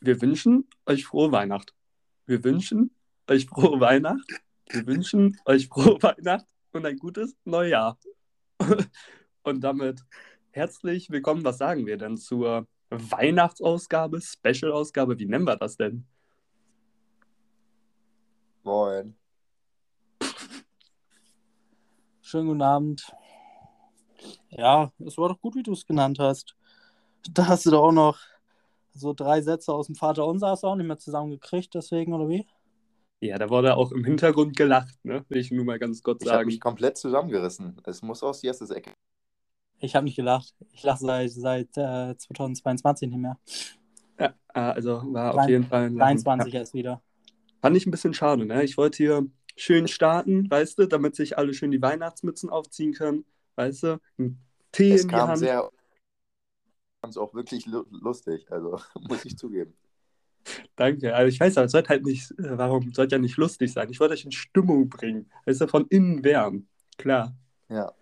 Wir wünschen euch frohe Weihnacht. Wir wünschen euch frohe Weihnacht. Wir wünschen euch frohe Weihnacht und ein gutes Neujahr. Und damit herzlich willkommen. Was sagen wir denn zur Weihnachtsausgabe, Special-Ausgabe? Wie nennen wir das denn? Moin. Schönen guten Abend. Ja, es war doch gut, wie du es genannt hast. Da hast du doch auch noch so drei Sätze aus dem Vater Unser hast du auch nicht mehr zusammengekriegt, deswegen, oder wie? Ja, da wurde auch im Hintergrund gelacht, ne? Will ich nur mal ganz kurz Ich habe sagen. mich komplett zusammengerissen. Es muss aus Jesses Ecke. Ich habe nicht gelacht. Ich lache seit, seit äh, 2022 nicht mehr. Ja, also war auf Drein- jeden Fall ein Lachen. 23 erst wieder. Fand ich ein bisschen schade, ne? Ich wollte hier schön starten, weißt du, damit sich alle schön die Weihnachtsmützen aufziehen können, weißt du? Ein Tee Es in die kam Hand. sehr. Es auch wirklich lu lustig, also muss ich zugeben. Danke. Also ich weiß aber, es sollte halt nicht, äh, warum sollte ja nicht lustig sein? Ich wollte euch in Stimmung bringen. Weißt du, von innen wärmen. Klar. Ja.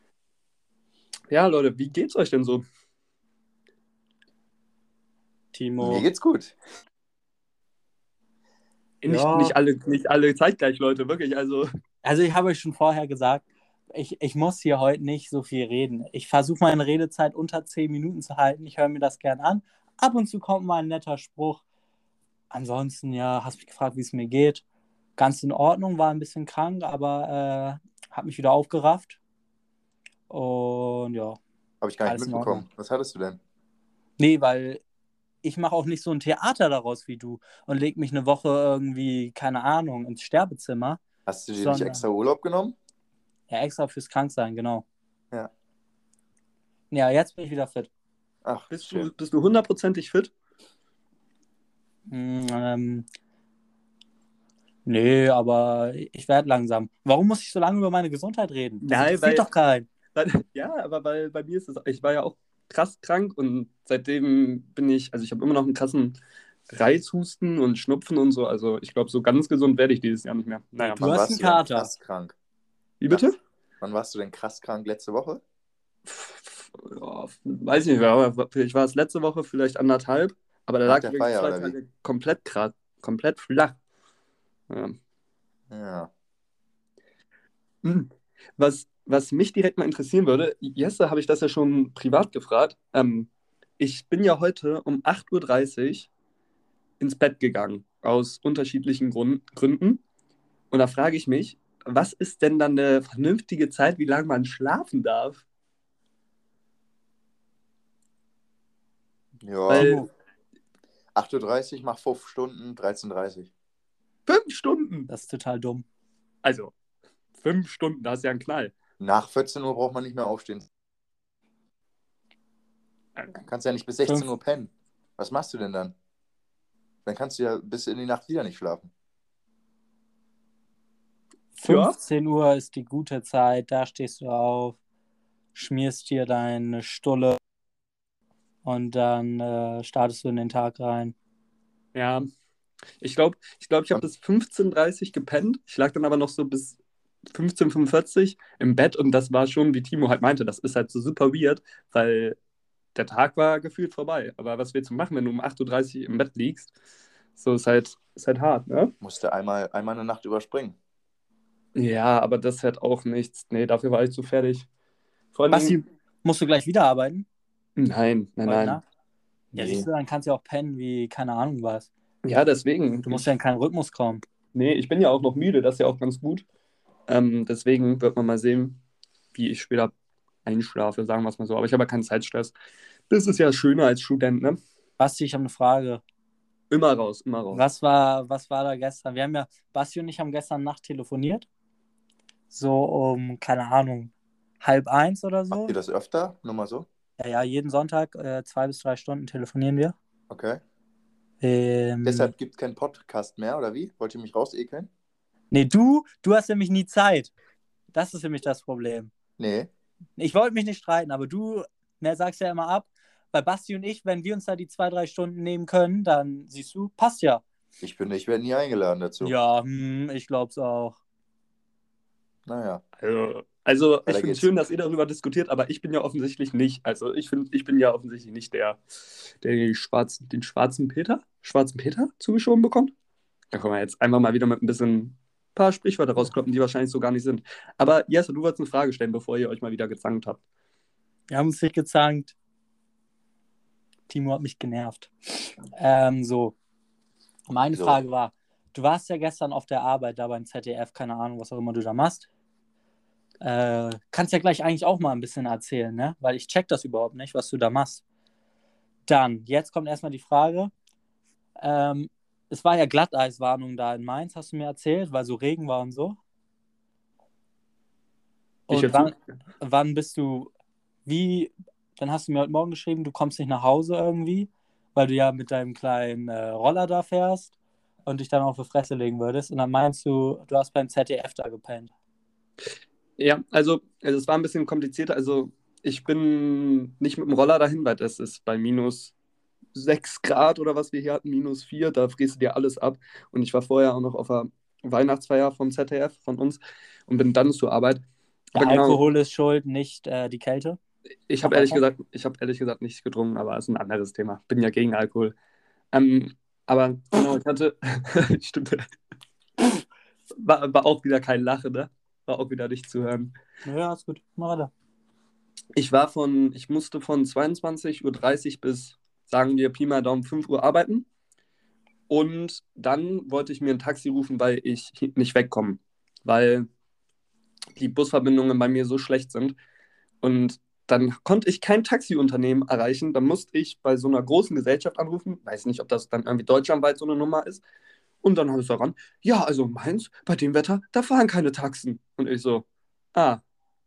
Ja, Leute, wie geht's euch denn so? Timo. Mir geht's gut. Nicht, Ja. nicht, alle, nicht alle zeitgleich, Leute, wirklich. Also, Also ich habe euch schon vorher gesagt, ich, ich muss hier heute nicht so viel reden. Ich versuche meine Redezeit unter 10 Minuten zu halten. Ich höre mir das gern an. Ab und zu kommt mal ein netter Spruch. Ansonsten, ja, hast mich gefragt, wie es mir geht. Ganz in Ordnung, war ein bisschen krank, aber äh, habe mich wieder aufgerafft. Und ja, Habe ich gar nicht mitbekommen. Was hattest du denn? nee, weil ich mache auch nicht so ein Theater daraus wie du und leg mich eine Woche irgendwie, keine Ahnung, ins Sterbezimmer. Hast du dir nicht extra Urlaub genommen? Ja, extra fürs Kranksein, genau. Ja. Ja, jetzt bin ich wieder fit. Ach, bist schön. du, bist du hundertprozentig fit? Mm, Ähm, nee, aber ich werde langsam. Warum muss ich so lange über meine Gesundheit reden? Das Nein, weil- doch keinen. Weil- Ja, aber weil bei mir ist es, ich war ja auch krass krank und seitdem bin ich, also ich habe immer noch einen krassen Reizhusten und Schnupfen und so. Also ich glaube, so ganz gesund werde ich dieses Jahr nicht mehr. Naja, Du hast einen Kater. krass krank? wie bitte? Wann warst du denn krass krank? Letzte Woche? Ja, weiß ich nicht, aber ich war es letzte Woche vielleicht anderthalb, aber da lag Feier, zwei? Tage komplett grad, komplett flach. Ja. Ja. Hm. Was, was mich direkt mal interessieren würde, Jesse habe ich das ja schon privat gefragt. Ähm, ich bin ja heute um 8.30 Uhr ins Bett gegangen, aus unterschiedlichen Grund, Gründen. Und da frage ich mich, was ist denn dann eine vernünftige Zeit, wie lange man schlafen darf? Ja. Weil 8.30 Uhr, mach 5 Stunden, 13.30 Uhr. fünf Stunden, Das ist total dumm. also fünf Stunden, da ist ja ein Knall. Nach 14 Uhr braucht man nicht mehr aufstehen. Kannst ja nicht bis 16 Fünf. Uhr pennen. Was machst du denn dann? Dann kannst du ja bis in die Nacht wieder nicht schlafen. Ja. 15 Uhr ist die gute Zeit, da stehst du auf, schmierst dir deine Stulle und dann äh, startest du in den Tag rein. Ja, ich glaube, ich, glaub, ich habe bis 15.30 Uhr gepennt. Ich lag dann aber noch so bis 15.45 Uhr im Bett und das war schon, wie Timo halt meinte, das ist halt so super weird, weil der Tag war gefühlt vorbei. Aber was willst du machen, wenn du um 8.30 Uhr im Bett liegst? So ist halt, ist halt hart, ne? Musste einmal, einmal eine Nacht überspringen. Ja, aber das halt auch nichts. Nee, dafür war ich zu fertig. Vor allem, Basti, musst du gleich wieder arbeiten? Nein, nein, Heute nein. Ja, Nee. siehst du, dann kannst du ja auch pennen wie keine Ahnung was. Ja, deswegen. Du musst ja in keinen Rhythmus kommen. Nee, ich bin ja auch noch müde, das ist ja auch ganz gut. Ähm, deswegen wird man mal sehen, wie ich später einschlafe, sagen wir es mal so. Aber ich habe ja keinen Zeitstress. Das ist ja schöner als Student, ne? Basti, ich habe eine Frage. Immer raus, immer raus. Was war, was war da gestern? Wir haben ja, Basti und ich haben gestern Nacht telefoniert. So um, keine Ahnung, halb eins oder so. Habt ihr das öfter? Nur mal so? Ja, ja, jeden Sonntag äh, zwei bis drei Stunden telefonieren wir. Okay. Ähm, Deshalb gibt es keinen Podcast mehr, oder wie? Wollt ihr mich rausekeln? Nee, du, du hast nämlich nie Zeit. Das ist nämlich das Problem. Nee. Ich wollte mich nicht streiten, aber du ne, sagst ja immer ab. Bei Basti und ich, wenn wir uns da die zwei, drei Stunden nehmen können, dann siehst du, passt ja. Ich bin, ich werde nie eingeladen dazu. Ja, hm, ich glaub's auch. Naja. Also, also ich finde es schön, dass ihr darüber diskutiert, aber ich bin ja offensichtlich nicht. Also ich finde, ich bin ja offensichtlich nicht der, der den schwarzen, den schwarzen Peter? schwarzen Peter zugeschoben bekommt. Da können wir jetzt einfach mal wieder mit ein bisschen paar Sprichwörter rauskloppen, die wahrscheinlich so gar nicht sind. Aber Jesse, du wolltest eine Frage stellen, bevor ihr euch mal wieder gezankt habt. Wir haben uns nicht gezankt. Timo hat mich genervt. Ähm, so. Meine So. Frage war, du warst ja gestern auf der Arbeit da beim ZDF, keine Ahnung, was auch immer du da machst. Äh, kannst ja gleich eigentlich auch mal ein bisschen erzählen, ne? Weil ich check das überhaupt nicht, was du da machst. Dann, jetzt kommt erstmal die Frage. Ähm, es war ja Glatteiswarnung da in Mainz, hast du mir erzählt, weil so Regen war und so. Und wann, wann bist du, wie, dann hast du mir heute Morgen geschrieben, du kommst nicht nach Hause irgendwie, weil du ja mit deinem kleinen äh, Roller da fährst und dich dann auf die Fresse legen würdest. Und dann meinst du, du hast beim ZDF da gepennt. Ja, also, also es war ein bisschen komplizierter. Also ich bin nicht mit dem Roller dahin, weil das ist bei minus 6 Grad oder was wir hier hatten, minus 4, da frierst du dir alles ab. Und ich war vorher auch noch auf der Weihnachtsfeier vom ZDF von uns und bin dann zur Arbeit. Der Aber genau, Alkohol ist schuld, nicht äh, die Kälte. ich habe ehrlich gesagt, ich habe ehrlich gesagt nicht getrunken, aber ist ein anderes Thema. Bin ja gegen Alkohol. Ähm, aber genau, ich hatte, stimmt, war, war auch wieder kein Lachen, ne? War auch wieder nicht zu hören. Ja, ist gut. Mach weiter. Ich war von, ich musste von 22.30 Uhr bis, sagen wir, Pi mal Daumen 5 Uhr arbeiten. Und dann wollte ich mir ein Taxi rufen, weil ich nicht wegkomme. Weil die Busverbindungen bei mir so schlecht sind. Und dann konnte ich kein Taxiunternehmen erreichen. Dann musste ich bei so einer großen Gesellschaft anrufen. Weiß nicht, ob das dann irgendwie deutschlandweit so eine Nummer ist. Und dann habe ich daran, ja, also Mainz, bei dem Wetter, da fahren keine Taxen. Und ich so, ah,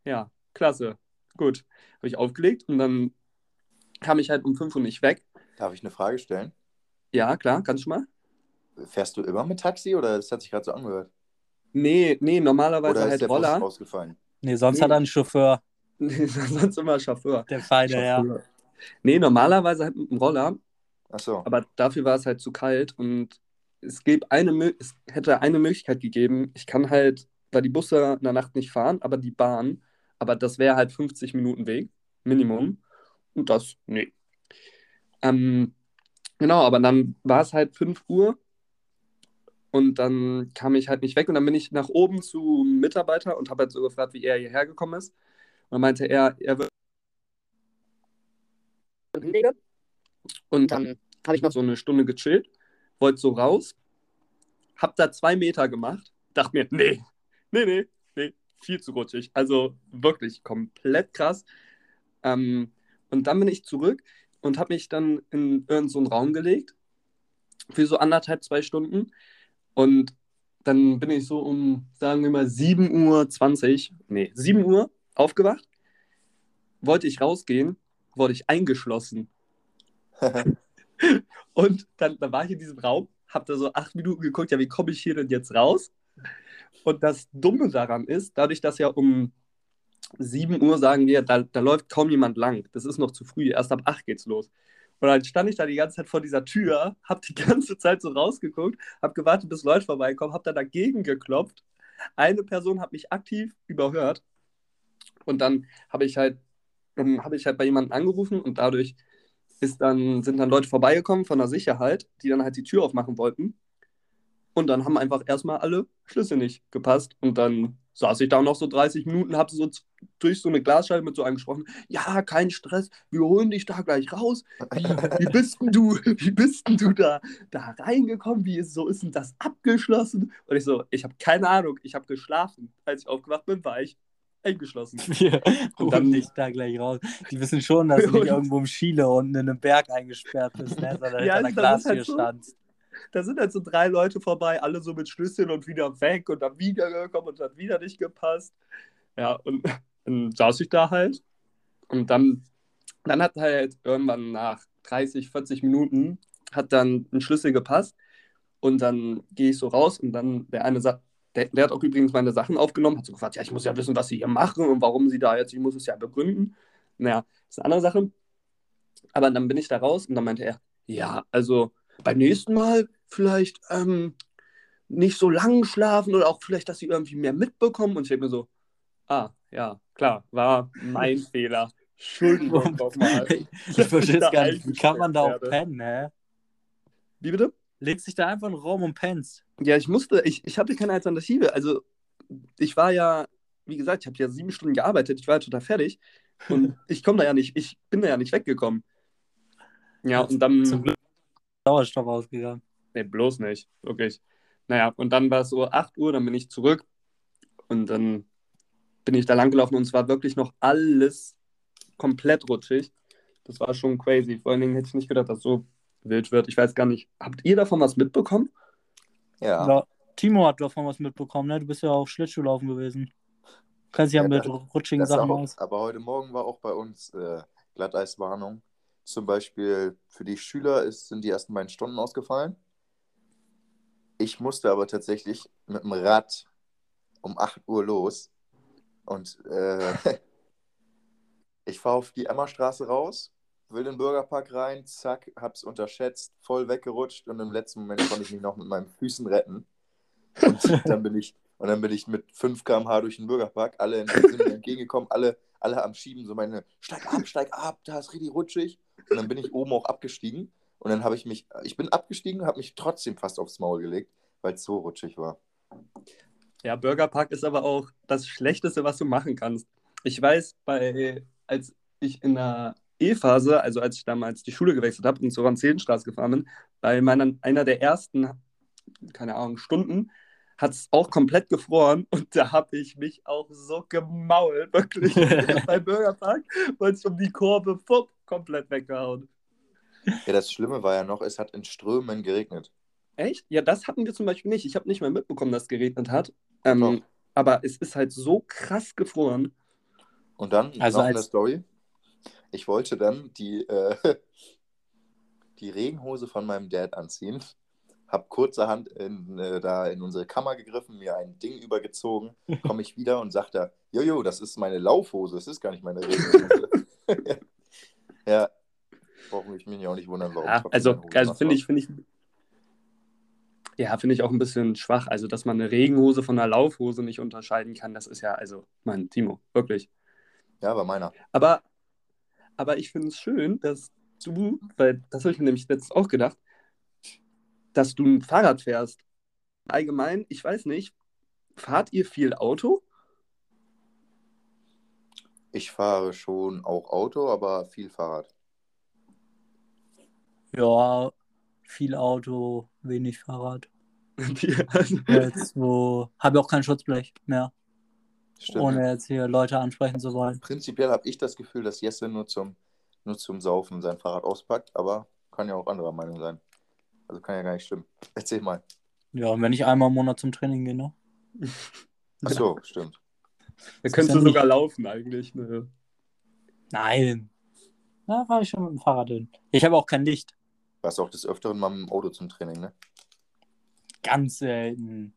ja, klasse, gut. Habe ich aufgelegt und dann kam ich halt um 5 Uhr nicht weg. Darf ich eine Frage stellen? Ja, klar, kannst du mal? Fährst du immer mit Taxi oder das hat sich gerade so angehört? Nee, nee, normalerweise Oder ist halt der Bus Roller. ausgefallen? Nee, sonst Nee. hat er einen Chauffeur, Nee, sonst immer Chauffeur. der feine Herr. Chauffeur. Nee, normalerweise halt mit dem Roller, Achso. aber dafür war es halt zu kalt und es, gäbe eine, es hätte eine Möglichkeit gegeben. Ich kann halt, weil die Busse in der Nacht nicht fahren, aber die Bahn, aber das wäre halt 50 Minuten Weg, Minimum. Und das, nee. Ähm, genau, aber dann war es halt 5 Uhr und dann kam ich halt nicht weg und dann bin ich nach oben zum Mitarbeiter und habe halt so gefragt, wie er hierher gekommen ist. Und dann meinte er, er wird. Und dann habe ich noch so eine Stunde gechillt, wollte so raus, hab da zwei Meter gemacht, dachte mir, nee, nee, nee, nee, viel zu rutschig. Also wirklich komplett krass. Ähm, und dann bin ich zurück und habe mich dann in irgendeinen so Raum gelegt für so anderthalb, zwei Stunden. Und dann bin ich so um, sagen wir mal, 7.20 Uhr, nee, 7 Uhr aufgewacht. Wollte ich rausgehen, wurde ich eingeschlossen. Und dann, dann war ich in diesem Raum, hab da so acht Minuten geguckt, ja, wie komme ich hier denn jetzt raus? Und das Dumme daran ist, dadurch, dass ja um 7 Uhr, sagen wir, da, da läuft kaum jemand lang. Das ist noch zu früh, erst ab 8 geht's los. Und dann stand ich da die ganze Zeit vor dieser Tür, hab die ganze Zeit so rausgeguckt, hab gewartet, bis Leute vorbeikommen, hab dann dagegen geklopft. Eine Person hat mich aktiv überhört. Und dann habe ich halt, habe ich halt bei jemandem angerufen und dadurch ist dann, sind dann Leute vorbeigekommen von der Sicherheit, die dann halt die Tür aufmachen wollten. Und dann haben einfach erstmal alle Schlüssel nicht gepasst. Und dann saß ich da noch so 30 Minuten, habe so durch so eine Glasscheibe mit so einem gesprochen. Ja, kein Stress, wir holen dich da gleich raus. Wie, wie bist denn du, wie bist denn du da, da reingekommen? Wie ist, so ist denn das abgeschlossen? Und ich so, ich habe keine Ahnung, ich habe geschlafen. Als ich aufgewacht bin, war ich eingeschlossen. Wir Und holen dann- dich da gleich raus. Die wissen schon, dass du nicht Und- irgendwo im Chile unten in einem Berg eingesperrt bist, ne? sondern Ja, hinter einer halt Glastür so. standst. da sind halt so drei Leute vorbei, alle so mit Schlüsseln und wieder weg und dann wieder gekommen und hat wieder nicht gepasst. Ja, und dann saß ich da halt und dann, dann hat halt irgendwann nach 30, 40 Minuten hat dann ein Schlüssel gepasst und dann gehe ich so raus und dann der eine sagt, der, der hat auch übrigens meine Sachen aufgenommen, hat so gefragt, ja, ich muss ja wissen, was Sie hier machen und warum Sie da jetzt, ich muss es ja begründen. Naja, das ist eine andere Sache. Aber dann bin ich da raus und dann meinte er, ja, also beim nächsten Mal vielleicht ähm, nicht so lang schlafen oder auch vielleicht, dass sie irgendwie mehr mitbekommen. Und ich denke mir so, ah, ja, klar, war mein Fehler. Entschuldigung nochmal. Ich verstehe es gar nicht. Wie kann man da auch pennen, hä? Wie bitte? Legst dich da einfach in den Raum und pennst. Ja, ich musste, ich, ich hatte keine Alternative. Also, ich war ja, wie gesagt, ich habe ja sieben Stunden gearbeitet, ich war ja total fertig. Und ich komme da ja nicht, ich bin da ja nicht weggekommen. Ja, und dann. Zum Glück Sauerstoff ausgegangen. Nee, bloß nicht, wirklich. Naja, und dann war es so 8 Uhr, dann bin ich zurück und dann bin ich da langgelaufen und es war wirklich noch alles komplett rutschig. Das war schon crazy. Vor allen Dingen hätte ich nicht gedacht, dass so wild wird. Ich weiß gar nicht. Habt ihr davon was mitbekommen? Ja. Ja. Timo hat davon was mitbekommen, ne? Du bist ja auch Schlittschuhlaufen gewesen. Kennst dich ja, Ja, mit das- rutschigen Das Sachen auch, aus. aber heute Morgen war auch bei uns äh, Glatteiswarnung. Zum Beispiel für die Schüler ist, sind die ersten beiden Stunden ausgefallen. Ich musste aber tatsächlich mit dem Rad um 8 Uhr los. Und äh, ich fahre auf die Emmerstraße raus, will in den Bürgerpark rein, zack, hab's unterschätzt, voll weggerutscht und im letzten Moment konnte ich mich noch mit meinen Füßen retten. Und dann bin ich, und dann bin ich mit 5 km/h durch den Bürgerpark, alle sind mir entgegengekommen, alle, alle am Schieben, so meine, steig ab, steig ab, da ist richtig rutschig. Und dann bin ich oben auch abgestiegen und dann habe ich mich, ich bin abgestiegen, habe mich trotzdem fast aufs Maul gelegt, weil es so rutschig war. Ja, Burgerpark ist aber auch das Schlechteste, was du machen kannst. Ich weiß, bei, als ich in der E-Phase, also als ich damals die Schule gewechselt habe und zur Ramselenstraße gefahren bin, bei meiner, einer der ersten, keine Ahnung, Stunden, hat es auch komplett gefroren und da habe ich mich auch so gemault, wirklich. bei Burgerpark wollte ich um die Kurve fupp, komplett weggehauen. Ja, das Schlimme war ja noch, es hat in Strömen geregnet. Echt? Ja, das hatten wir zum Beispiel nicht. Ich habe nicht mal mitbekommen, dass es geregnet hat. Ähm, aber es ist halt so krass gefroren. Und dann Also noch eine als- Story. Ich wollte dann die, äh, die Regenhose von meinem Dad anziehen. Hab kurzerhand in, äh, da in unsere Kammer gegriffen, mir ein Ding übergezogen, komme ich wieder und sagt er, Jojo, das ist meine Laufhose, das ist gar nicht meine Regenhose. ja, brauche ich mich auch nicht wundern, warum. Ja, also, also finde ich, finde ich, ja, finde ich auch ein bisschen schwach. Also, dass man eine Regenhose von einer Laufhose nicht unterscheiden kann, das ist ja, also, Mann, Timo, wirklich. Ja, war meiner. Aber, aber ich finde es schön, dass du, weil das habe ich mir nämlich letztens auch gedacht, dass du ein Fahrrad fährst. Allgemein, ich weiß nicht, fahrt ihr viel Auto? Ich fahre schon auch Auto, aber viel Fahrrad. Ja, viel Auto, wenig Fahrrad. Also, Jetzt, wo. Habe ich auch kein Schutzblech mehr, Stimmt. ohne jetzt hier Leute ansprechen zu wollen. Prinzipiell habe ich das Gefühl, dass Jesse nur zum, nur zum Saufen sein Fahrrad auspackt, aber kann ja auch anderer Meinung sein. Also kann ja gar nicht stimmen. Erzähl mal. Ja, und wenn ich einmal im Monat zum Training gehe, ne? Ach so, stimmt. da könntest ja du sogar nicht- laufen eigentlich. Ne? Nein. Da fahre ich schon mit dem Fahrrad hin. Ich habe auch kein Licht. Warst auch des Öfteren mal mit dem Auto zum Training, ne? Ganz selten.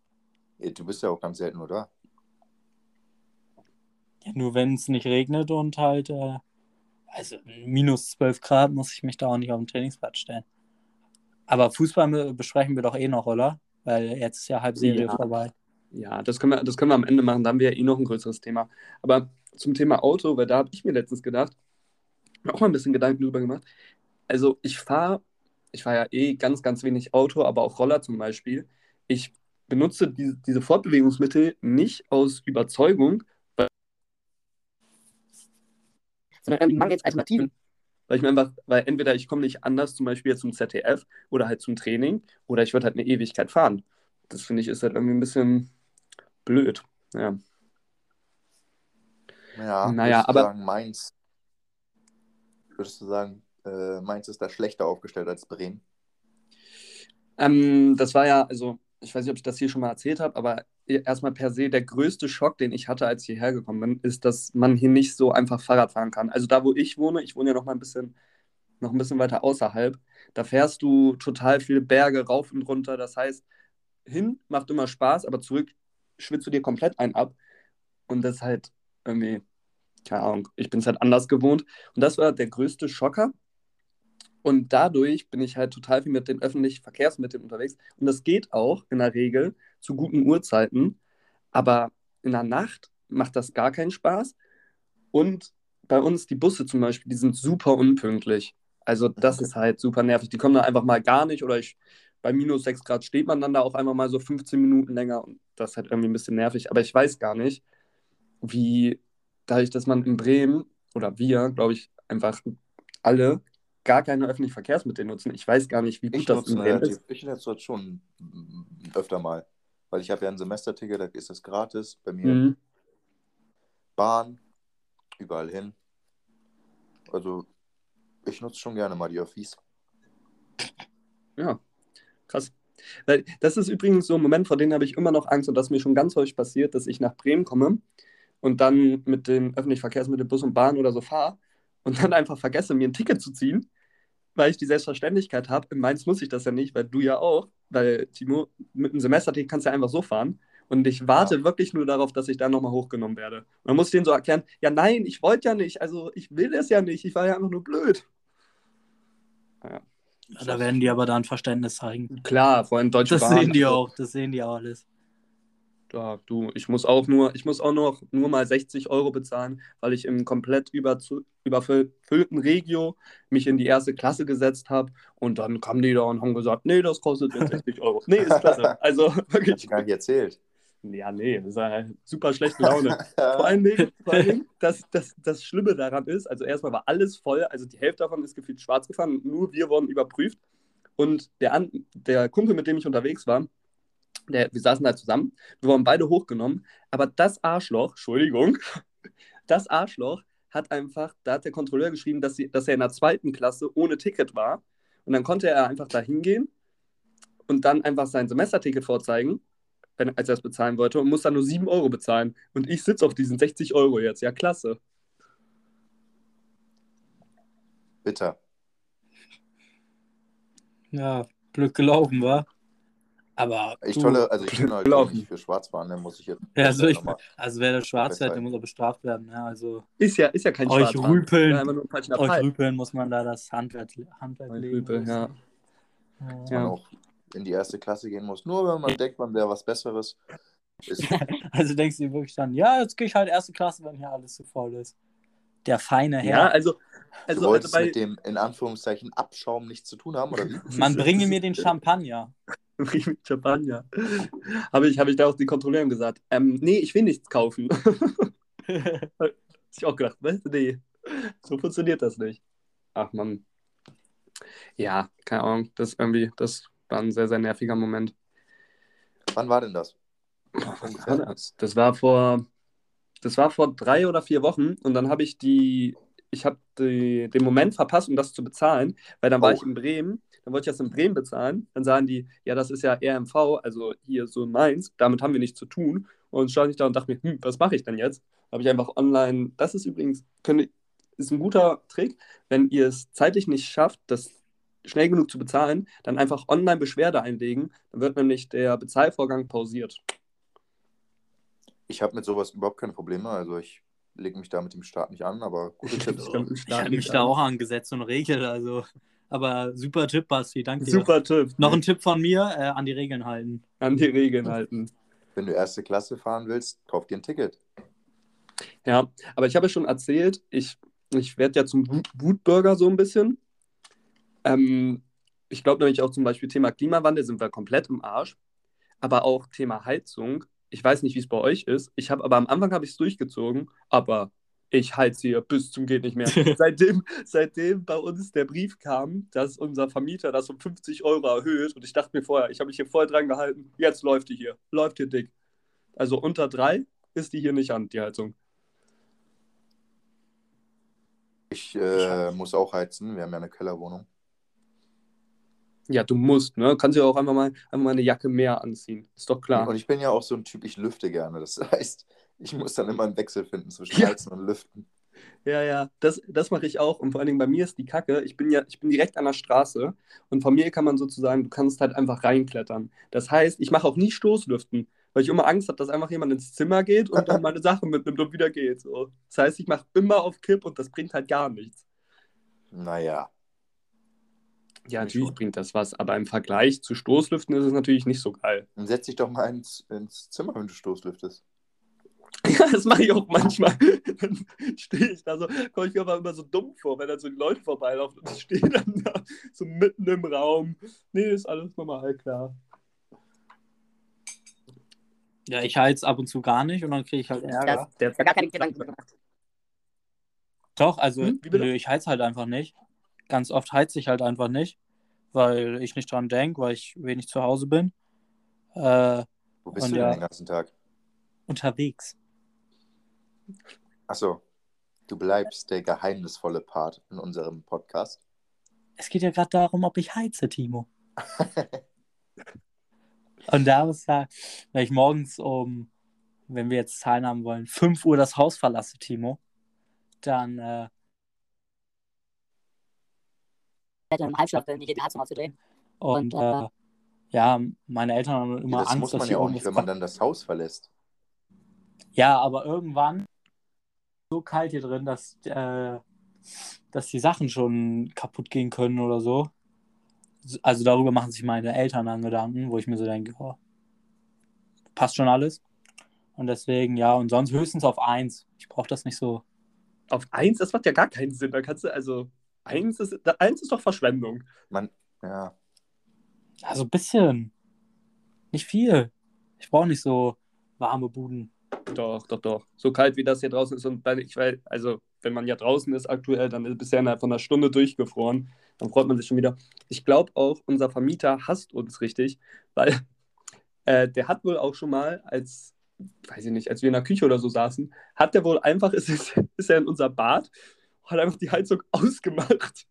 Du bist ja auch ganz selten nur da. Ja, nur wenn es nicht regnet und halt, äh, also minus 12 Grad muss ich mich da auch nicht auf den Trainingsplatz stellen. Aber Fußball besprechen wir doch eh noch, oder? Weil jetzt ist ja Halbserie Ja. vorbei. Ja, das können, wir, das können wir am Ende machen, da haben wir ja eh noch ein größeres Thema. Aber zum Thema Auto, weil da habe ich mir letztens gedacht, mir auch mal ein bisschen Gedanken drüber gemacht. Also ich fahre, ich fahre ja eh ganz, ganz wenig Auto, aber auch Roller zum Beispiel. Ich benutze diese, diese Fortbewegungsmittel nicht aus Überzeugung, weil, sondern ähm, mangels Alternativen. Weil ich mir einfach, weil entweder ich komme nicht anders, zum Beispiel jetzt zum ZDF oder halt zum Training, oder ich würde halt eine Ewigkeit fahren. Das finde ich ist halt irgendwie ein bisschen blöd. Ja. Ja, Naja, würdest du aber- sagen, Mainz. Würdest du sagen, äh, Mainz ist da schlechter aufgestellt als Bremen? Ähm, das war ja, also, ich weiß nicht, ob ich das hier schon mal erzählt habe, aber erstmal per se der größte Schock, den ich hatte, als ich hierher gekommen bin, ist, dass man hier nicht so einfach Fahrrad fahren kann. Also da, wo ich wohne, ich wohne ja noch mal ein bisschen, noch ein bisschen weiter außerhalb, da fährst du total viele Berge rauf und runter. Das heißt, hin macht immer Spaß, aber zurück schwitzt du dir komplett ein ab. Und das ist halt irgendwie, keine Ahnung, ich bin es halt anders gewohnt. Und das war der größte Schocker. Und dadurch bin ich halt total viel mit den öffentlichen Verkehrsmitteln unterwegs. Und das geht auch in der Regel zu guten Uhrzeiten. Aber in der Nacht macht das gar keinen Spaß. Und bei uns die Busse zum Beispiel, die sind super unpünktlich. Also das ist halt super nervig. Die kommen dann einfach mal gar nicht oder ich, bei minus 6 Grad steht man dann da auch einfach mal so 15 Minuten länger und das ist halt irgendwie ein bisschen nervig. Aber ich weiß gar nicht, wie dadurch, dass man in Bremen oder wir, glaube ich, einfach alle gar keine öffentlichen Verkehrsmittel nutzen. Ich weiß gar nicht, wie gut Ich das nutze in Bremen ist. ich nutze das schon öfter mal. Weil ich habe ja ein Semesterticket, da ist das gratis. Bei mir Mhm. Bahn, überall hin. Also ich nutze schon gerne mal die Öffis. Ja, krass. Weil das ist übrigens so ein Moment, vor dem habe ich immer noch Angst und das mir schon ganz häufig passiert, dass ich nach Bremen komme und dann mit den öffentlichen Verkehrsmitteln Bus und Bahn oder so fahre und dann einfach vergesse, mir ein Ticket zu ziehen, weil ich die Selbstverständlichkeit habe. In Mainz muss ich das ja nicht, weil du ja auch, weil Timo, mit einem Semesterticket kannst du ja einfach so fahren. Und ich warte wirklich nur darauf, dass ich da nochmal hochgenommen werde. Und dann muss denen so erklären, ja nein, ich wollte ja nicht, also ich will das ja nicht, ich war ja einfach nur blöd. Ja, da werden die aber dann Verständnis zeigen. Klar, vor allem Deutsche Das Bahn. sehen die auch, das sehen die auch alles. Ja, du, ich muss auch nur, ich muss auch noch nur mal 60 Euro bezahlen, weil ich im komplett überfüllten Regio mich in die erste Klasse gesetzt habe und dann kamen die da und haben gesagt, nee, das kostet jetzt 60 Euro. Nee, ist klasse. Also Hab wirklich, ich gar nicht erzählt. ja, nee, das ist ja super schlechte Laune. Vor allen Dingen, vor allen Dingen das, das, das Schlimme daran ist, also erstmal war alles voll, also die Hälfte davon ist gefühlt schwarz gefahren, nur wir wurden überprüft. Und der, der Kumpel, mit dem ich unterwegs war, der, wir saßen da zusammen, wir wurden beide hochgenommen, aber das Arschloch, Entschuldigung, das Arschloch hat einfach, da hat der Kontrolleur geschrieben, dass, sie, dass er in der zweiten Klasse ohne Ticket war. Und dann konnte er einfach da hingehen und dann einfach sein Semesterticket vorzeigen, wenn, als er es bezahlen wollte, und muss dann nur 7 Euro bezahlen. Und ich sitze auf diesen 60 Euro jetzt. Ja, klasse. Bitter. Ja, Glück gelaufen, war. Aber Ich du, tolle, also ich bin halt nicht für Schwarzfahren, dann muss ich jetzt. Ja, also ich- also wer das schwarz fährt, der muss auch bestraft werden. Ja, also Ist ja, ist ja kein Euch Schwarzfahren. rüpeln. Ja, euch Fall. rüpeln muss man da das Handwerk, Handwerk Euch legen. rüpeln, ja. Ja. man Ja. auch in die erste Klasse gehen muss. Nur wenn man denkt, man wäre was Besseres. Also denkst du dir wirklich dann, ja, jetzt gehe ich halt erste Klasse, wenn hier alles zu voll ist. Der feine Ja, Herr. also, du also, also wolltest bei mit dem in Anführungszeichen Abschaum nichts zu tun haben, oder wie? Man bringe mir den Champagner. Riemi Champagner. Habe ich, hab ich da auch die Kontrolleurin gesagt. Ähm, nee, ich will nichts kaufen. Hab ich auch gedacht, was? Nee, so funktioniert das nicht. Ach Mann. Ja, keine Ahnung. Das irgendwie, das war ein sehr, sehr nerviger Moment. Wann war denn das? Was war das? Das war vor, das war vor drei oder vier Wochen und dann habe ich die, ich habe die, den Moment verpasst, um das zu bezahlen, weil dann war Oh. ich in Bremen, dann wollte ich das in Bremen bezahlen, dann sagen die, ja, das ist ja RMV, also hier so in Mainz, damit haben wir nichts zu tun. Und stand ich da und dachte mir, hm, was mache ich denn jetzt? Habe ich einfach online, das ist übrigens, könnt, ist ein guter Trick, wenn ihr es zeitlich nicht schafft, das schnell genug zu bezahlen, dann einfach online Beschwerde einlegen, dann wird nämlich der Bezahlvorgang pausiert. Ich habe mit sowas überhaupt keine Probleme. Also ich lege mich da mit dem Staat nicht an, aber gute Tipps. Ich Staat habe mich nicht da an. auch angesetzt und regelt, also. Aber super Tipp, Basti, danke dir. Super Tipp. Noch ein Tipp von mir, äh, an die Regeln halten. An die Regeln halten. Wenn du erste Klasse fahren willst, kauf dir ein Ticket. Ja, aber ich habe schon erzählt, ich, ich werde ja zum Wut- Wutbürger so ein bisschen. Ähm, ich glaube nämlich auch zum Beispiel Thema Klimawandel sind wir komplett im Arsch. Aber auch Thema Heizung. Ich weiß nicht, wie es bei euch ist. Ich habe aber am Anfang habe ich es durchgezogen, aber ich heize hier bis zum geht nicht mehr. seitdem, seitdem bei uns der Brief kam, dass unser Vermieter das um 50 Euro erhöht und ich dachte mir vorher, ich habe mich hier voll dran gehalten, jetzt läuft die hier, läuft hier dick. Also unter drei ist die hier nicht an, die Heizung. Ich äh, muss auch heizen. Wir haben ja eine Kellerwohnung. Ja, du musst, ne? Kannst ja auch einfach mal, einfach mal eine Jacke mehr anziehen. Ist doch klar. Und ich bin ja auch so ein Typ, ich lüfte gerne. Das heißt, ich muss dann immer einen Wechsel finden zwischen Ja. Heizen und Lüften. Ja, ja, das, das mache ich auch. Und vor allen Dingen bei mir ist die Kacke, ich bin ja, ich bin direkt an der Straße und von mir kann man sozusagen, du kannst halt einfach reinklettern. Das heißt, ich mache auch nie Stoßlüften, weil ich immer Angst habe, dass einfach jemand ins Zimmer geht und dann meine Sachen mitnimmt und wieder geht. So. Das heißt, ich mache immer auf Kipp und das bringt halt gar nichts. Naja, Ja, natürlich schon. bringt das was, aber im Vergleich zu Stoßlüften ist es natürlich nicht so geil. dann setz dich doch mal ins, ins Zimmer, wenn du Stoßlüftest. Ja, das mache ich auch manchmal. Dann stehe ich da so, komme ich mir aber immer so dumm vor, wenn dann so die Leute vorbeilaufen und ich stehe dann da so mitten im Raum. Nee, ist alles normal, klar. Ja, ich heiz ab und zu gar nicht und dann kriege ich halt Ärger. Der, Ich hab gar keine Gedanken gemacht. Doch, also Hm, nö, ich heiz halt einfach nicht. Ganz oft heiz ich halt einfach nicht, weil ich nicht dran denke, weil ich wenig zu Hause bin. Äh, Wo bist Und du ja. denn den ganzen Tag? unterwegs. Achso, du bleibst der geheimnisvolle Part in unserem Podcast. Es geht ja gerade darum, ob ich heize, Timo. Und da ist ja, wenn ich morgens um, wenn wir jetzt Zahlen haben wollen, 5 Uhr das Haus verlasse, Timo, dann äh, Ich hätte im Halbschlaf bin, die Heizung auszudrehen. und äh, ja, meine Eltern haben immer Ja, das Angst, muss dass man hier ja auch nicht, wenn man dann das Haus verlässt. Ja, aber irgendwann so kalt hier drin, dass, äh, dass die Sachen schon kaputt gehen können oder so. Also darüber machen sich meine Eltern dann Gedanken, wo ich mir so denke, oh, passt schon alles. Und deswegen, ja, und sonst höchstens auf eins. Ich brauche das nicht so. auf eins, das macht ja gar keinen Sinn. Da kannst du, also, eins ist, da- eins ist doch Verschwendung. Man, ja, Also ein bisschen. Nicht viel. Ich brauche nicht so warme Buden. Doch, doch, doch. So kalt wie das hier draußen ist und dann, ich weiß, also wenn man ja draußen ist aktuell, dann ist bisher innerhalb von einer Stunde durchgefroren. Dann freut man sich schon wieder. Ich glaube auch, unser Vermieter hasst uns richtig, weil äh, der hat wohl auch schon mal, als, weiß ich nicht, als wir in der Küche oder so saßen, hat der wohl einfach, ist, ist, er in unser Bad, hat einfach die Heizung ausgemacht.